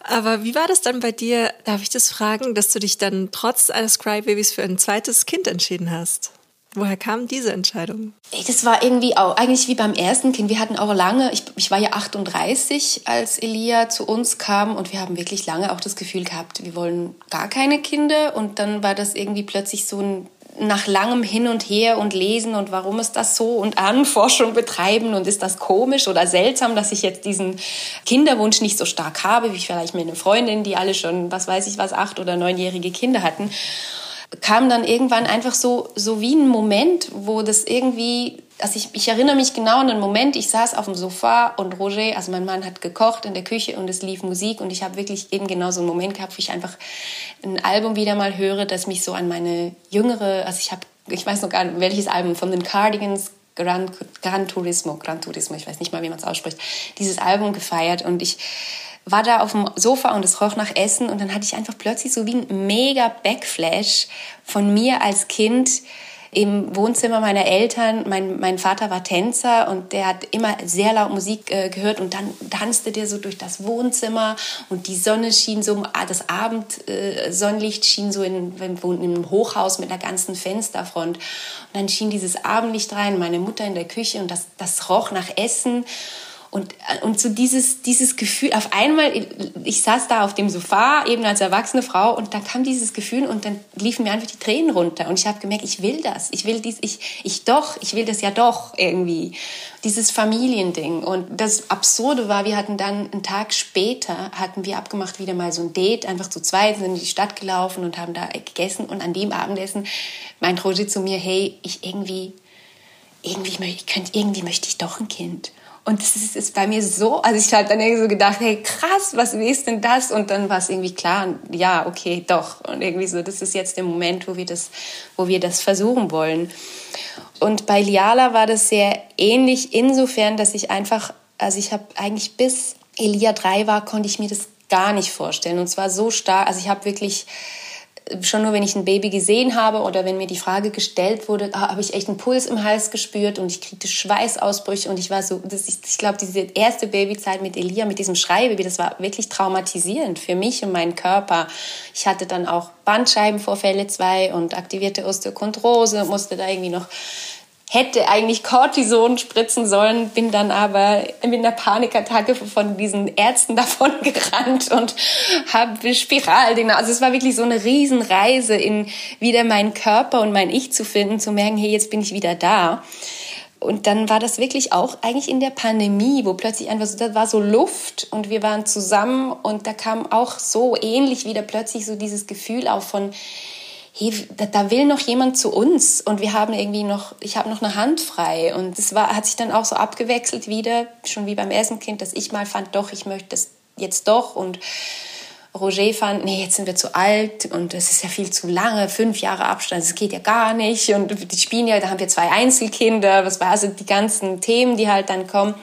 Aber wie war das dann bei dir, darf ich das fragen, dass du dich dann trotz eines Crybabys für ein zweites Kind entschieden hast? Woher kam diese Entscheidung? Das war irgendwie auch eigentlich wie beim ersten Kind. Wir hatten auch lange, ich, ich war ja 38, als Elia zu uns kam und wir haben wirklich lange auch das Gefühl gehabt, wir wollen gar keine Kinder und dann war das irgendwie plötzlich so ein nach langem Hin und Her und Lesen und warum ist das so und an Forschung betreiben und ist das komisch oder seltsam, dass ich jetzt diesen Kinderwunsch nicht so stark habe, wie vielleicht meine Freundin, die alle schon, was weiß ich was, acht oder neunjährige Kinder hatten kam dann irgendwann einfach so, so wie ein Moment, wo das irgendwie, also ich, ich erinnere mich genau an den Moment, ich saß auf dem Sofa und Roger, also mein Mann hat gekocht in der Küche und es lief Musik und ich habe wirklich eben genau so einen Moment gehabt, wo ich einfach ein Album wieder mal höre, das mich so an meine jüngere, also ich habe, ich weiß noch gar nicht, welches Album, von den Cardigans, Gran, Gran Turismo, Gran Turismo, ich weiß nicht mal, wie man es ausspricht, dieses Album gefeiert und ich war da auf dem Sofa und es roch nach Essen und dann hatte ich einfach plötzlich so wie ein mega Backflash von mir als Kind im Wohnzimmer meiner Eltern. Mein, mein Vater war Tänzer und der hat immer sehr laut Musik äh, gehört und dann tanzte der so durch das Wohnzimmer und die Sonne schien so, ah, das Abendsonnenlicht äh, schien so in, in, in einem Hochhaus mit einer ganzen Fensterfront. Und dann schien dieses Abendlicht rein, meine Mutter in der Küche und das, das roch nach Essen. Und, und so dieses, dieses Gefühl, auf einmal, ich saß da auf dem Sofa, eben als erwachsene Frau, und dann kam dieses Gefühl und dann liefen mir einfach die Tränen runter. Und ich habe gemerkt, ich will das, ich will dies, ich, ich doch, ich will das ja doch irgendwie. Dieses Familiending. Und das Absurde war, wir hatten dann einen Tag später, hatten wir abgemacht, wieder mal so ein Date, einfach zu zweit, sind in die Stadt gelaufen und haben da gegessen. Und an dem Abendessen meint Roger zu mir, hey, ich irgendwie, irgendwie, irgendwie möchte ich doch ein Kind. Und das ist, ist bei mir so, also ich habe dann irgendwie so gedacht, hey krass, was ist denn das? Und dann war es irgendwie klar, ja, okay, doch. Und irgendwie so, das ist jetzt der Moment, wo wir das, wo wir das versuchen wollen. Und bei Liala war das sehr ähnlich insofern, dass ich einfach, also ich habe eigentlich bis Elia drei war, konnte ich mir das gar nicht vorstellen. Und zwar so stark, also ich habe wirklich schon nur wenn ich ein Baby gesehen habe oder wenn mir die Frage gestellt wurde, ah, habe ich echt einen Puls im Hals gespürt und ich kriegte Schweißausbrüche und ich war so, das, ich, ich glaube, diese erste Babyzeit mit Elia, mit diesem Schreibaby, das war wirklich traumatisierend für mich und meinen Körper. Ich hatte dann auch Bandscheibenvorfälle zwei und aktivierte Osteochondrose, musste da irgendwie noch hätte eigentlich Cortison spritzen sollen, bin dann aber mit einer Panikattacke von diesen Ärzten davon gerannt und habe Spiraldinger. Also es war wirklich so eine Riesenreise in wieder meinen Körper und mein Ich zu finden, zu merken, hey, jetzt bin ich wieder da. Und dann war das wirklich auch eigentlich in der Pandemie, wo plötzlich einfach so, da war so Luft und wir waren zusammen und da kam auch so ähnlich wieder plötzlich so dieses Gefühl auf von, hey, da, da, will noch jemand zu uns und wir haben irgendwie noch, ich habe noch eine Hand frei. Und das war, hat sich dann auch so abgewechselt wieder, schon wie beim ersten Kind, dass ich mal fand, doch, ich möchte das jetzt doch. Und Roger fand, nee, jetzt sind wir zu alt und es ist ja viel zu lange, fünf Jahre Abstand, das geht ja gar nicht. Und die spielen ja, da haben wir zwei Einzelkinder, was war also die ganzen Themen, die halt dann kommen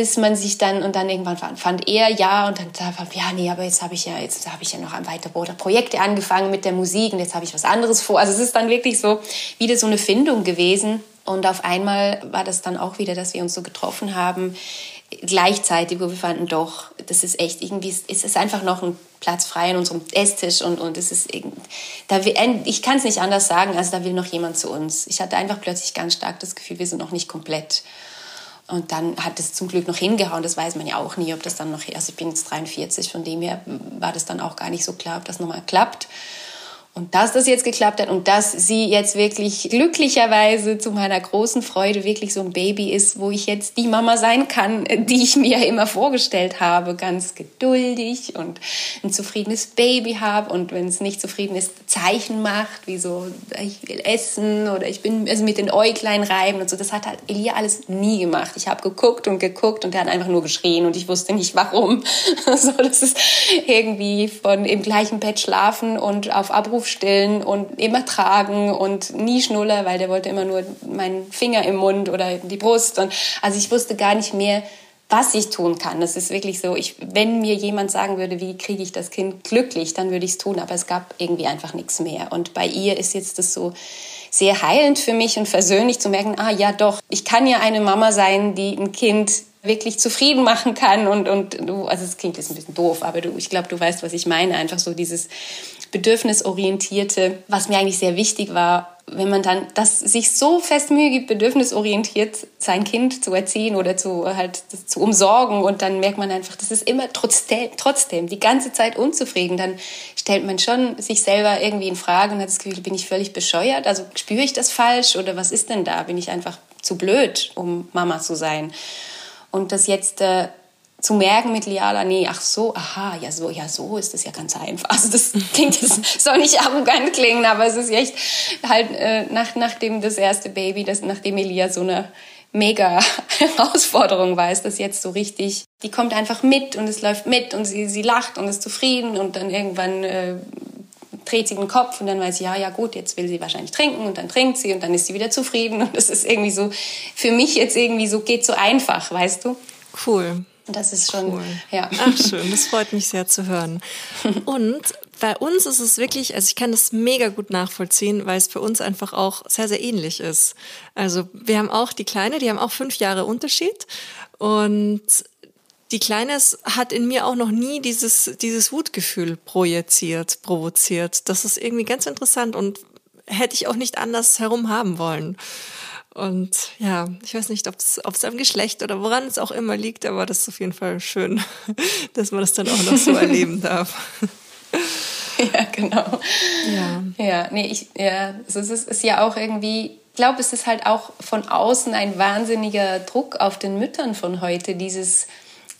bis man sich dann und dann irgendwann fand, fand er ja und dann fand ja nee aber jetzt habe ich ja jetzt habe ich ja noch ein weitere Projekte angefangen mit der Musik und jetzt habe ich was anderes vor. Also es ist dann wirklich so wieder so eine Findung gewesen und auf einmal war das dann auch wieder dass wir uns so getroffen haben. Gleichzeitig wo wir fanden doch das ist echt irgendwie es ist einfach noch ein Platz frei in unserem Esstisch und und es ist da ich kann es nicht anders sagen also da will noch jemand zu uns. Ich hatte einfach plötzlich ganz stark das Gefühl wir sind noch nicht komplett und dann hat es zum Glück noch hingehauen. Das weiß man ja auch nie, ob das dann noch, also ich bin jetzt 43, von dem her war das dann auch gar nicht so klar, ob das nochmal klappt. Und dass das jetzt geklappt hat und dass sie jetzt wirklich glücklicherweise zu meiner großen Freude wirklich so ein Baby ist, wo ich jetzt die Mama sein kann, die ich mir immer vorgestellt habe, ganz geduldig und ein zufriedenes Baby habe und wenn es nicht zufrieden ist, Zeichen macht, wie so, ich will essen oder ich bin also mit den Äuglein reiben und so. Das hat halt Elia alles nie gemacht. Ich habe geguckt und geguckt und er hat einfach nur geschrien und ich wusste nicht warum. so, das ist irgendwie von im gleichen Bett schlafen und auf Abruf stillen und immer tragen und nie schnuller, weil der wollte immer nur meinen Finger im Mund oder die Brust. Und also ich wusste gar nicht mehr, was ich tun kann. Das ist wirklich so, ich, wenn mir jemand sagen würde, wie kriege ich das Kind glücklich, dann würde ich es tun, aber es gab irgendwie einfach nichts mehr. Und bei ihr ist jetzt das so sehr heilend für mich und versöhnlich zu merken, ah ja doch, ich kann ja eine Mama sein, die ein Kind wirklich zufrieden machen kann und, und du, also es klingt jetzt ein bisschen doof, aber du, ich glaube, du weißt, was ich meine. Einfach so dieses bedürfnisorientierte, was mir eigentlich sehr wichtig war, wenn man dann das sich so fest Mühe gibt, bedürfnisorientiert sein Kind zu erziehen oder zu halt zu umsorgen und dann merkt man einfach, das ist immer trotzdem, trotzdem die ganze Zeit unzufrieden, dann stellt man schon sich selber irgendwie in Frage und hat das Gefühl, bin ich völlig bescheuert? Also spüre ich das falsch oder was ist denn da? Bin ich einfach zu blöd, um Mama zu sein? Und das jetzt äh, zu merken mit Liala, nee, ach so, aha, ja so, ja so ist das ja ganz einfach. Also das klingt, das soll nicht arrogant klingen, aber es ist echt halt äh, nach, nachdem das erste Baby, das, nachdem Elia so eine mega Herausforderung war, ist das jetzt so richtig, die kommt einfach mit und es läuft mit und sie, sie lacht und ist zufrieden und dann irgendwann äh, dreht sie den Kopf und dann weiß sie, ja, ja gut, jetzt will sie wahrscheinlich trinken und dann trinkt sie und dann ist sie wieder zufrieden und das ist irgendwie so, für mich jetzt irgendwie so, geht so einfach, weißt du? Cool. Das ist schon, cool. ja. Ach schön, das freut mich sehr zu hören. Und bei uns ist es wirklich, also ich kann das mega gut nachvollziehen, weil es für uns einfach auch sehr, sehr ähnlich ist. Also wir haben auch die Kleine, die haben auch fünf Jahre Unterschied und die Kleine hat in mir auch noch nie dieses, dieses Wutgefühl projiziert, provoziert. Das ist irgendwie ganz interessant und hätte ich auch nicht anders herum haben wollen. Und ja, ich weiß nicht, ob es am Geschlecht oder woran es auch immer liegt, aber das ist auf jeden Fall schön, dass man das dann auch noch so erleben darf. Ja, genau. Ja, ja nee, ich, ja, also es ist, ist ja auch irgendwie, ich glaube, es ist halt auch von außen ein wahnsinniger Druck auf den Müttern von heute, dieses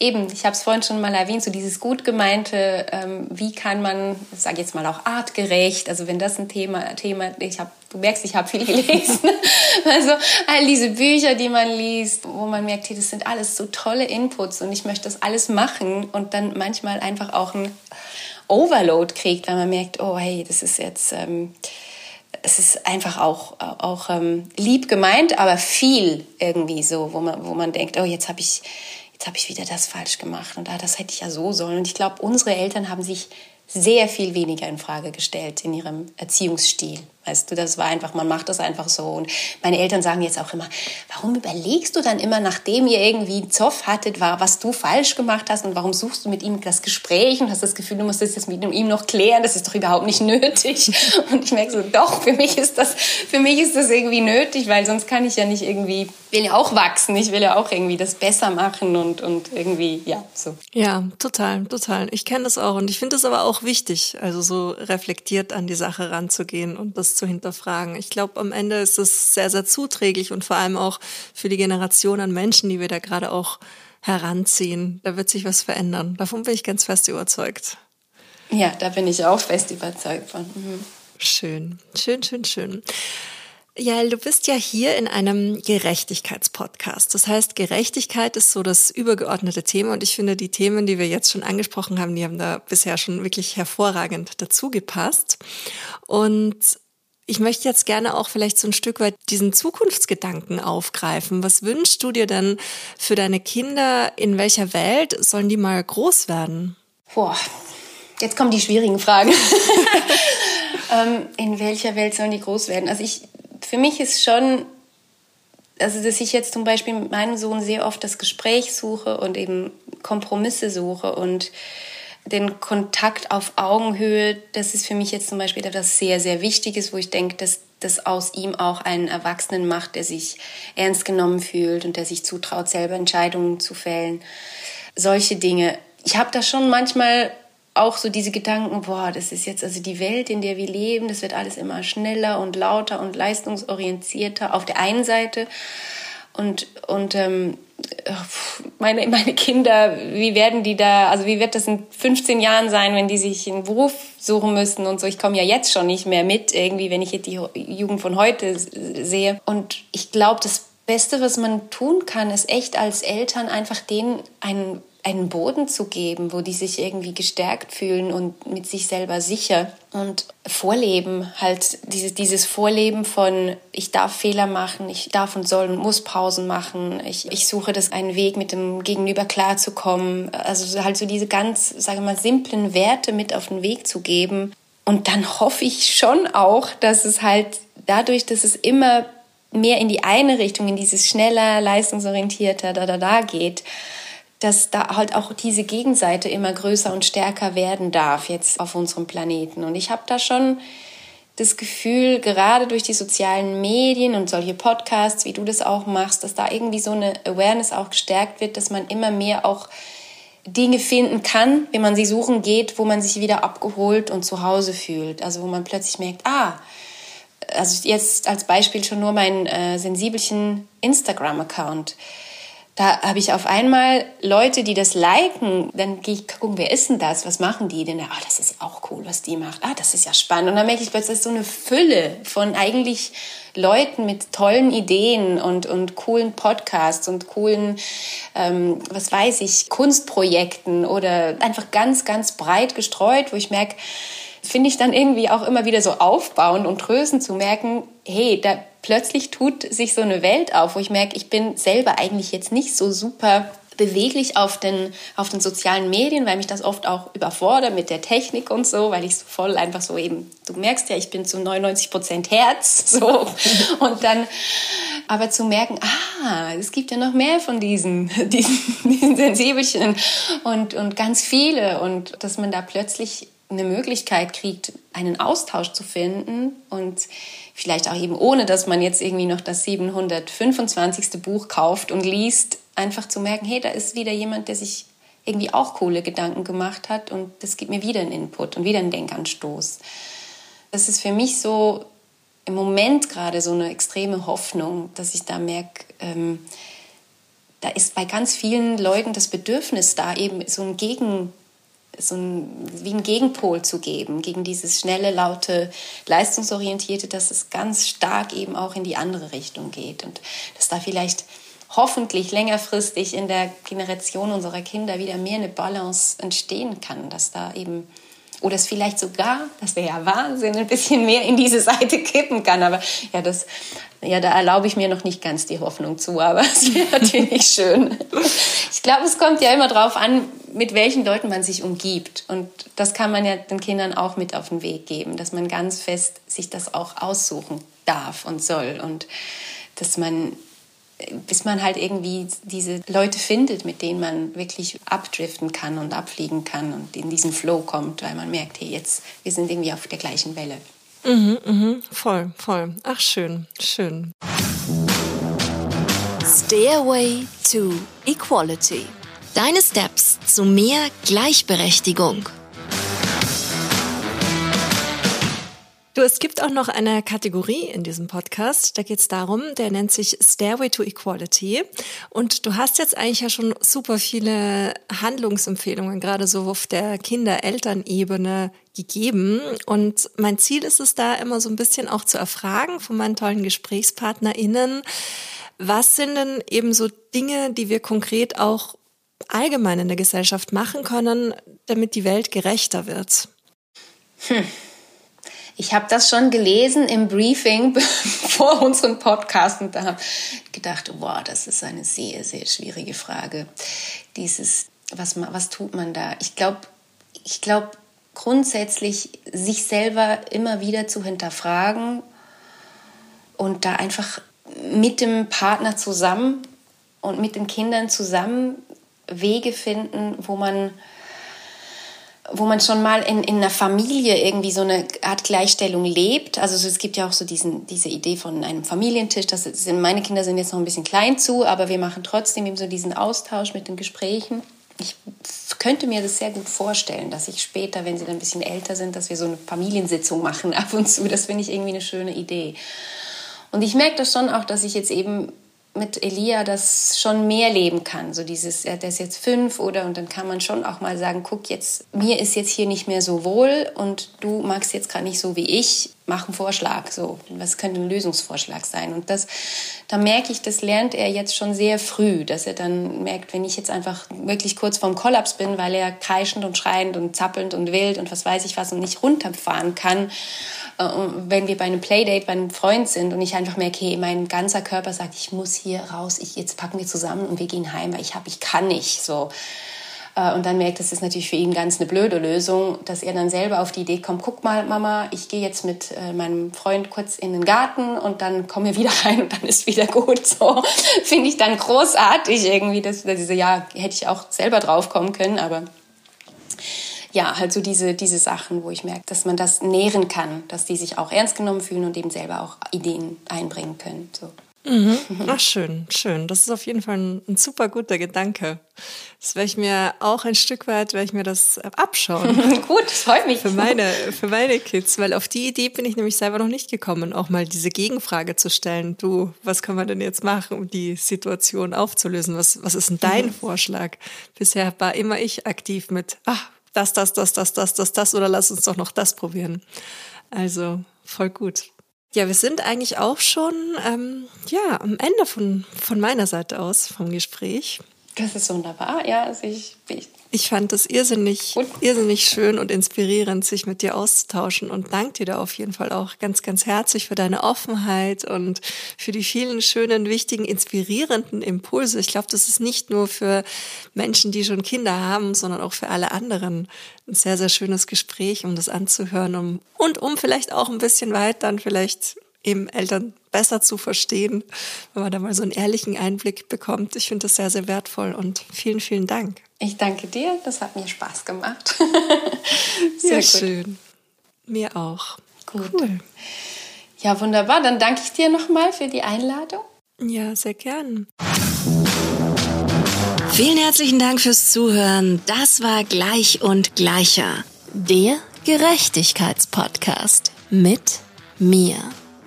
eben, ich habe es vorhin schon mal erwähnt, so dieses gut gemeinte, ähm, wie kann man, ich sage jetzt mal auch artgerecht, also wenn das ein Thema, Thema, ich habe, du merkst, ich habe viel gelesen, also all diese Bücher, die man liest, wo man merkt, hey, das sind alles so tolle Inputs und ich möchte das alles machen und dann manchmal einfach auch ein Overload kriegt, weil man merkt, oh hey, das ist jetzt ähm, es ist einfach auch, auch ähm, lieb gemeint, aber viel irgendwie so, wo man, wo man denkt, oh, jetzt habe ich jetzt habe ich wieder das falsch gemacht und ah, das hätte ich ja so sollen. Und ich glaube, unsere Eltern haben sich sehr viel weniger in Frage gestellt in ihrem Erziehungsstil. Weißt du, das war einfach, man macht das einfach so. Und meine Eltern sagen jetzt auch immer, warum überlegst du dann immer, nachdem ihr irgendwie einen Zoff hattet, war, was du falsch gemacht hast und warum suchst du mit ihm das Gespräch und hast das Gefühl, du musst das mit ihm noch klären, das ist doch überhaupt nicht nötig. Und ich merke so, doch, für mich ist das, für mich ist das irgendwie nötig, weil sonst kann ich ja nicht irgendwie, will ja auch wachsen, ich will ja auch irgendwie das besser machen und, und irgendwie, ja, so. Ja, total, total. Ich kenne das auch und ich finde es aber auch wichtig, also so reflektiert an die Sache ranzugehen und das zu hinterfragen. Ich glaube, am Ende ist es sehr, sehr zuträglich und vor allem auch für die Generation an Menschen, die wir da gerade auch heranziehen. Da wird sich was verändern. Davon bin ich ganz fest überzeugt. Ja, da bin ich auch fest überzeugt von. Mhm. Schön, schön, schön, schön. Ja, du bist ja hier in einem Gerechtigkeitspodcast. Das heißt, Gerechtigkeit ist so das übergeordnete Thema und ich finde, die Themen, die wir jetzt schon angesprochen haben, die haben da bisher schon wirklich hervorragend dazu gepasst. Und ich möchte jetzt gerne auch vielleicht so ein Stück weit diesen Zukunftsgedanken aufgreifen. Was wünschst du dir denn für deine Kinder? In welcher Welt sollen die mal groß werden? Boah, jetzt kommen die schwierigen Fragen. ähm, in welcher Welt sollen die groß werden? Also ich, für mich ist schon, also dass ich jetzt zum Beispiel mit meinem Sohn sehr oft das Gespräch suche und eben Kompromisse suche und den Kontakt auf Augenhöhe, das ist für mich jetzt zum Beispiel etwas sehr, sehr Wichtiges, wo ich denke, dass das aus ihm auch einen Erwachsenen macht, der sich ernst genommen fühlt und der sich zutraut, selber Entscheidungen zu fällen. Solche Dinge. Ich habe da schon manchmal auch so diese Gedanken, boah, das ist jetzt also die Welt, in der wir leben, das wird alles immer schneller und lauter und leistungsorientierter auf der einen Seite. Und, und ähm, meine, meine Kinder, wie werden die da, also wie wird das in 15 Jahren sein, wenn die sich einen Beruf suchen müssen und so. Ich komme ja jetzt schon nicht mehr mit, irgendwie, wenn ich jetzt die Jugend von heute sehe. Und ich glaube, das Beste, was man tun kann, ist echt als Eltern einfach denen einen einen Boden zu geben, wo die sich irgendwie gestärkt fühlen und mit sich selber sicher und vorleben, halt dieses, dieses Vorleben von ich darf Fehler machen, ich darf und soll und muss Pausen machen, ich, ich suche das einen Weg mit dem Gegenüber klarzukommen, also halt so diese ganz, sage mal, simplen Werte mit auf den Weg zu geben. Und dann hoffe ich schon auch, dass es halt dadurch, dass es immer mehr in die eine Richtung, in dieses schneller, leistungsorientierter, da, da, da geht, dass da halt auch diese Gegenseite immer größer und stärker werden darf jetzt auf unserem Planeten. Und ich habe da schon das Gefühl, gerade durch die sozialen Medien und solche Podcasts, wie du das auch machst, dass da irgendwie so eine Awareness auch gestärkt wird, dass man immer mehr auch Dinge finden kann, wenn man sie suchen geht, wo man sich wieder abgeholt und zu Hause fühlt. Also wo man plötzlich merkt, ah, also jetzt als Beispiel schon nur mein äh, sensibelchen Instagram-Account da habe ich auf einmal Leute, die das liken. Dann gehe ich gucken, wer ist denn das? Was machen die denn? Ah, das ist auch cool, was die macht. Ah, das ist ja spannend. Und dann merke ich plötzlich so eine Fülle von eigentlich Leuten mit tollen Ideen und, und coolen Podcasts und coolen, ähm, was weiß ich, Kunstprojekten oder einfach ganz, ganz breit gestreut, wo ich merke, finde ich dann irgendwie auch immer wieder so aufbauen und trösten zu merken, hey, da plötzlich tut sich so eine Welt auf, wo ich merke, ich bin selber eigentlich jetzt nicht so super beweglich auf den, auf den sozialen Medien, weil mich das oft auch überfordert mit der Technik und so, weil ich so voll einfach so eben, du merkst ja, ich bin zu 99 Prozent Herz, so. Und dann, aber zu merken, ah, es gibt ja noch mehr von diesen, diesen, diesen Sensibelchen und, und ganz viele und dass man da plötzlich eine Möglichkeit kriegt, einen Austausch zu finden und vielleicht auch eben ohne, dass man jetzt irgendwie noch das 725. Buch kauft und liest, einfach zu merken, hey, da ist wieder jemand, der sich irgendwie auch coole Gedanken gemacht hat und das gibt mir wieder einen Input und wieder einen Denkanstoß. Das ist für mich so im Moment gerade so eine extreme Hoffnung, dass ich da merke, ähm, da ist bei ganz vielen Leuten das Bedürfnis da, eben so ein Gegen, so ein, wie ein Gegenpol zu geben, gegen dieses schnelle, laute, leistungsorientierte, dass es ganz stark eben auch in die andere Richtung geht und dass da vielleicht hoffentlich längerfristig in der Generation unserer Kinder wieder mehr eine Balance entstehen kann, dass da eben oder es vielleicht sogar, das wäre ja Wahnsinn, ein bisschen mehr in diese Seite kippen kann. Aber ja, das, ja, da erlaube ich mir noch nicht ganz die Hoffnung zu, aber es wäre natürlich schön. Ich glaube, es kommt ja immer darauf an, mit welchen Leuten man sich umgibt. Und das kann man ja den Kindern auch mit auf den Weg geben, dass man ganz fest sich das auch aussuchen darf und soll. Und dass man bis man halt irgendwie diese Leute findet, mit denen man wirklich abdriften kann und abfliegen kann und in diesen Flow kommt, weil man merkt, hey, jetzt, wir sind irgendwie auf der gleichen Welle. Mhm, mhm, voll, voll. Ach, schön, schön. Stairway to Equality. Deine Steps zu mehr Gleichberechtigung. Du, es gibt auch noch eine Kategorie in diesem Podcast, da geht es darum, der nennt sich Stairway to Equality. Und du hast jetzt eigentlich ja schon super viele Handlungsempfehlungen, gerade so auf der Kinder-Eltern-Ebene gegeben. Und mein Ziel ist es da immer so ein bisschen auch zu erfragen von meinen tollen GesprächspartnerInnen, was sind denn eben so Dinge, die wir konkret auch allgemein in der Gesellschaft machen können, damit die Welt gerechter wird? Hm. Ich habe das schon gelesen im Briefing vor unserem Podcast und da habe ich gedacht, wow, das ist eine sehr, sehr schwierige Frage. Dieses, was, was tut man da? Ich glaube, ich glaube grundsätzlich sich selber immer wieder zu hinterfragen und da einfach mit dem Partner zusammen und mit den Kindern zusammen Wege finden, wo man wo man schon mal in, in einer Familie irgendwie so eine Art Gleichstellung lebt. Also es gibt ja auch so diesen, diese Idee von einem Familientisch. Das sind, meine Kinder sind jetzt noch ein bisschen klein zu, aber wir machen trotzdem eben so diesen Austausch mit den Gesprächen. Ich könnte mir das sehr gut vorstellen, dass ich später, wenn sie dann ein bisschen älter sind, dass wir so eine Familiensitzung machen ab und zu. Das finde ich irgendwie eine schöne Idee. Und ich merke das schon auch, dass ich jetzt eben mit Elia das schon mehr leben kann. So dieses, er ist jetzt fünf oder und dann kann man schon auch mal sagen, guck jetzt, mir ist jetzt hier nicht mehr so wohl und du magst jetzt gerade nicht so wie ich, mach einen Vorschlag. So, was könnte ein Lösungsvorschlag sein? Und das, da merke ich, das lernt er jetzt schon sehr früh, dass er dann merkt, wenn ich jetzt einfach wirklich kurz vorm Kollaps bin, weil er kreischend und schreiend und zappelnd und wild und was weiß ich was und nicht runterfahren kann, äh, wenn wir bei einem Playdate bei einem Freund sind und ich einfach merke, hey, mein ganzer Körper sagt, ich muss hier raus, ich, jetzt packen wir zusammen und wir gehen heim, weil ich habe, ich kann nicht so. Äh, und dann merkt, das ist natürlich für ihn ganz eine blöde Lösung, dass er dann selber auf die Idee kommt, guck mal, Mama, ich gehe jetzt mit äh, meinem Freund kurz in den Garten und dann kommen wir wieder rein und dann ist wieder gut. So finde ich dann großartig irgendwie, dass diese, ja, hätte ich auch selber drauf kommen können, aber ja, halt so diese, diese Sachen, wo ich merke, dass man das nähren kann, dass die sich auch ernst genommen fühlen und eben selber auch Ideen einbringen können. So. Mhm. Ach, schön, schön. Das ist auf jeden Fall ein, ein super guter Gedanke. Das werde ich mir auch ein Stück weit, werde ich mir das abschauen. Gut, das freut mich. Für meine, für meine Kids, weil auf die Idee bin ich nämlich selber noch nicht gekommen, auch mal diese Gegenfrage zu stellen. Du, was können wir denn jetzt machen, um die Situation aufzulösen? Was, was ist denn dein mhm. Vorschlag? Bisher war immer ich aktiv mit, ach, das, das, das, das, das, das, das oder lass uns doch noch das probieren. Also voll gut. Ja, wir sind eigentlich auch schon ähm, ja, am Ende von, von meiner Seite aus vom Gespräch. Das ist wunderbar, ja. Also ich, ich ich fand es irrsinnig, irrsinnig schön und inspirierend, sich mit dir auszutauschen und danke dir da auf jeden Fall auch ganz, ganz herzlich für deine Offenheit und für die vielen schönen, wichtigen, inspirierenden Impulse. Ich glaube, das ist nicht nur für Menschen, die schon Kinder haben, sondern auch für alle anderen ein sehr, sehr schönes Gespräch, um das anzuhören um, und um vielleicht auch ein bisschen weit dann vielleicht eben Eltern besser zu verstehen, wenn man da mal so einen ehrlichen Einblick bekommt. Ich finde das sehr, sehr wertvoll und vielen, vielen Dank. Ich danke dir, das hat mir Spaß gemacht. sehr ja, schön. Mir auch. Gut. Cool. Ja, wunderbar. Dann danke ich dir nochmal für die Einladung. Ja, sehr gern. Vielen herzlichen Dank fürs Zuhören. Das war Gleich und Gleicher. Der Gerechtigkeitspodcast mit mir.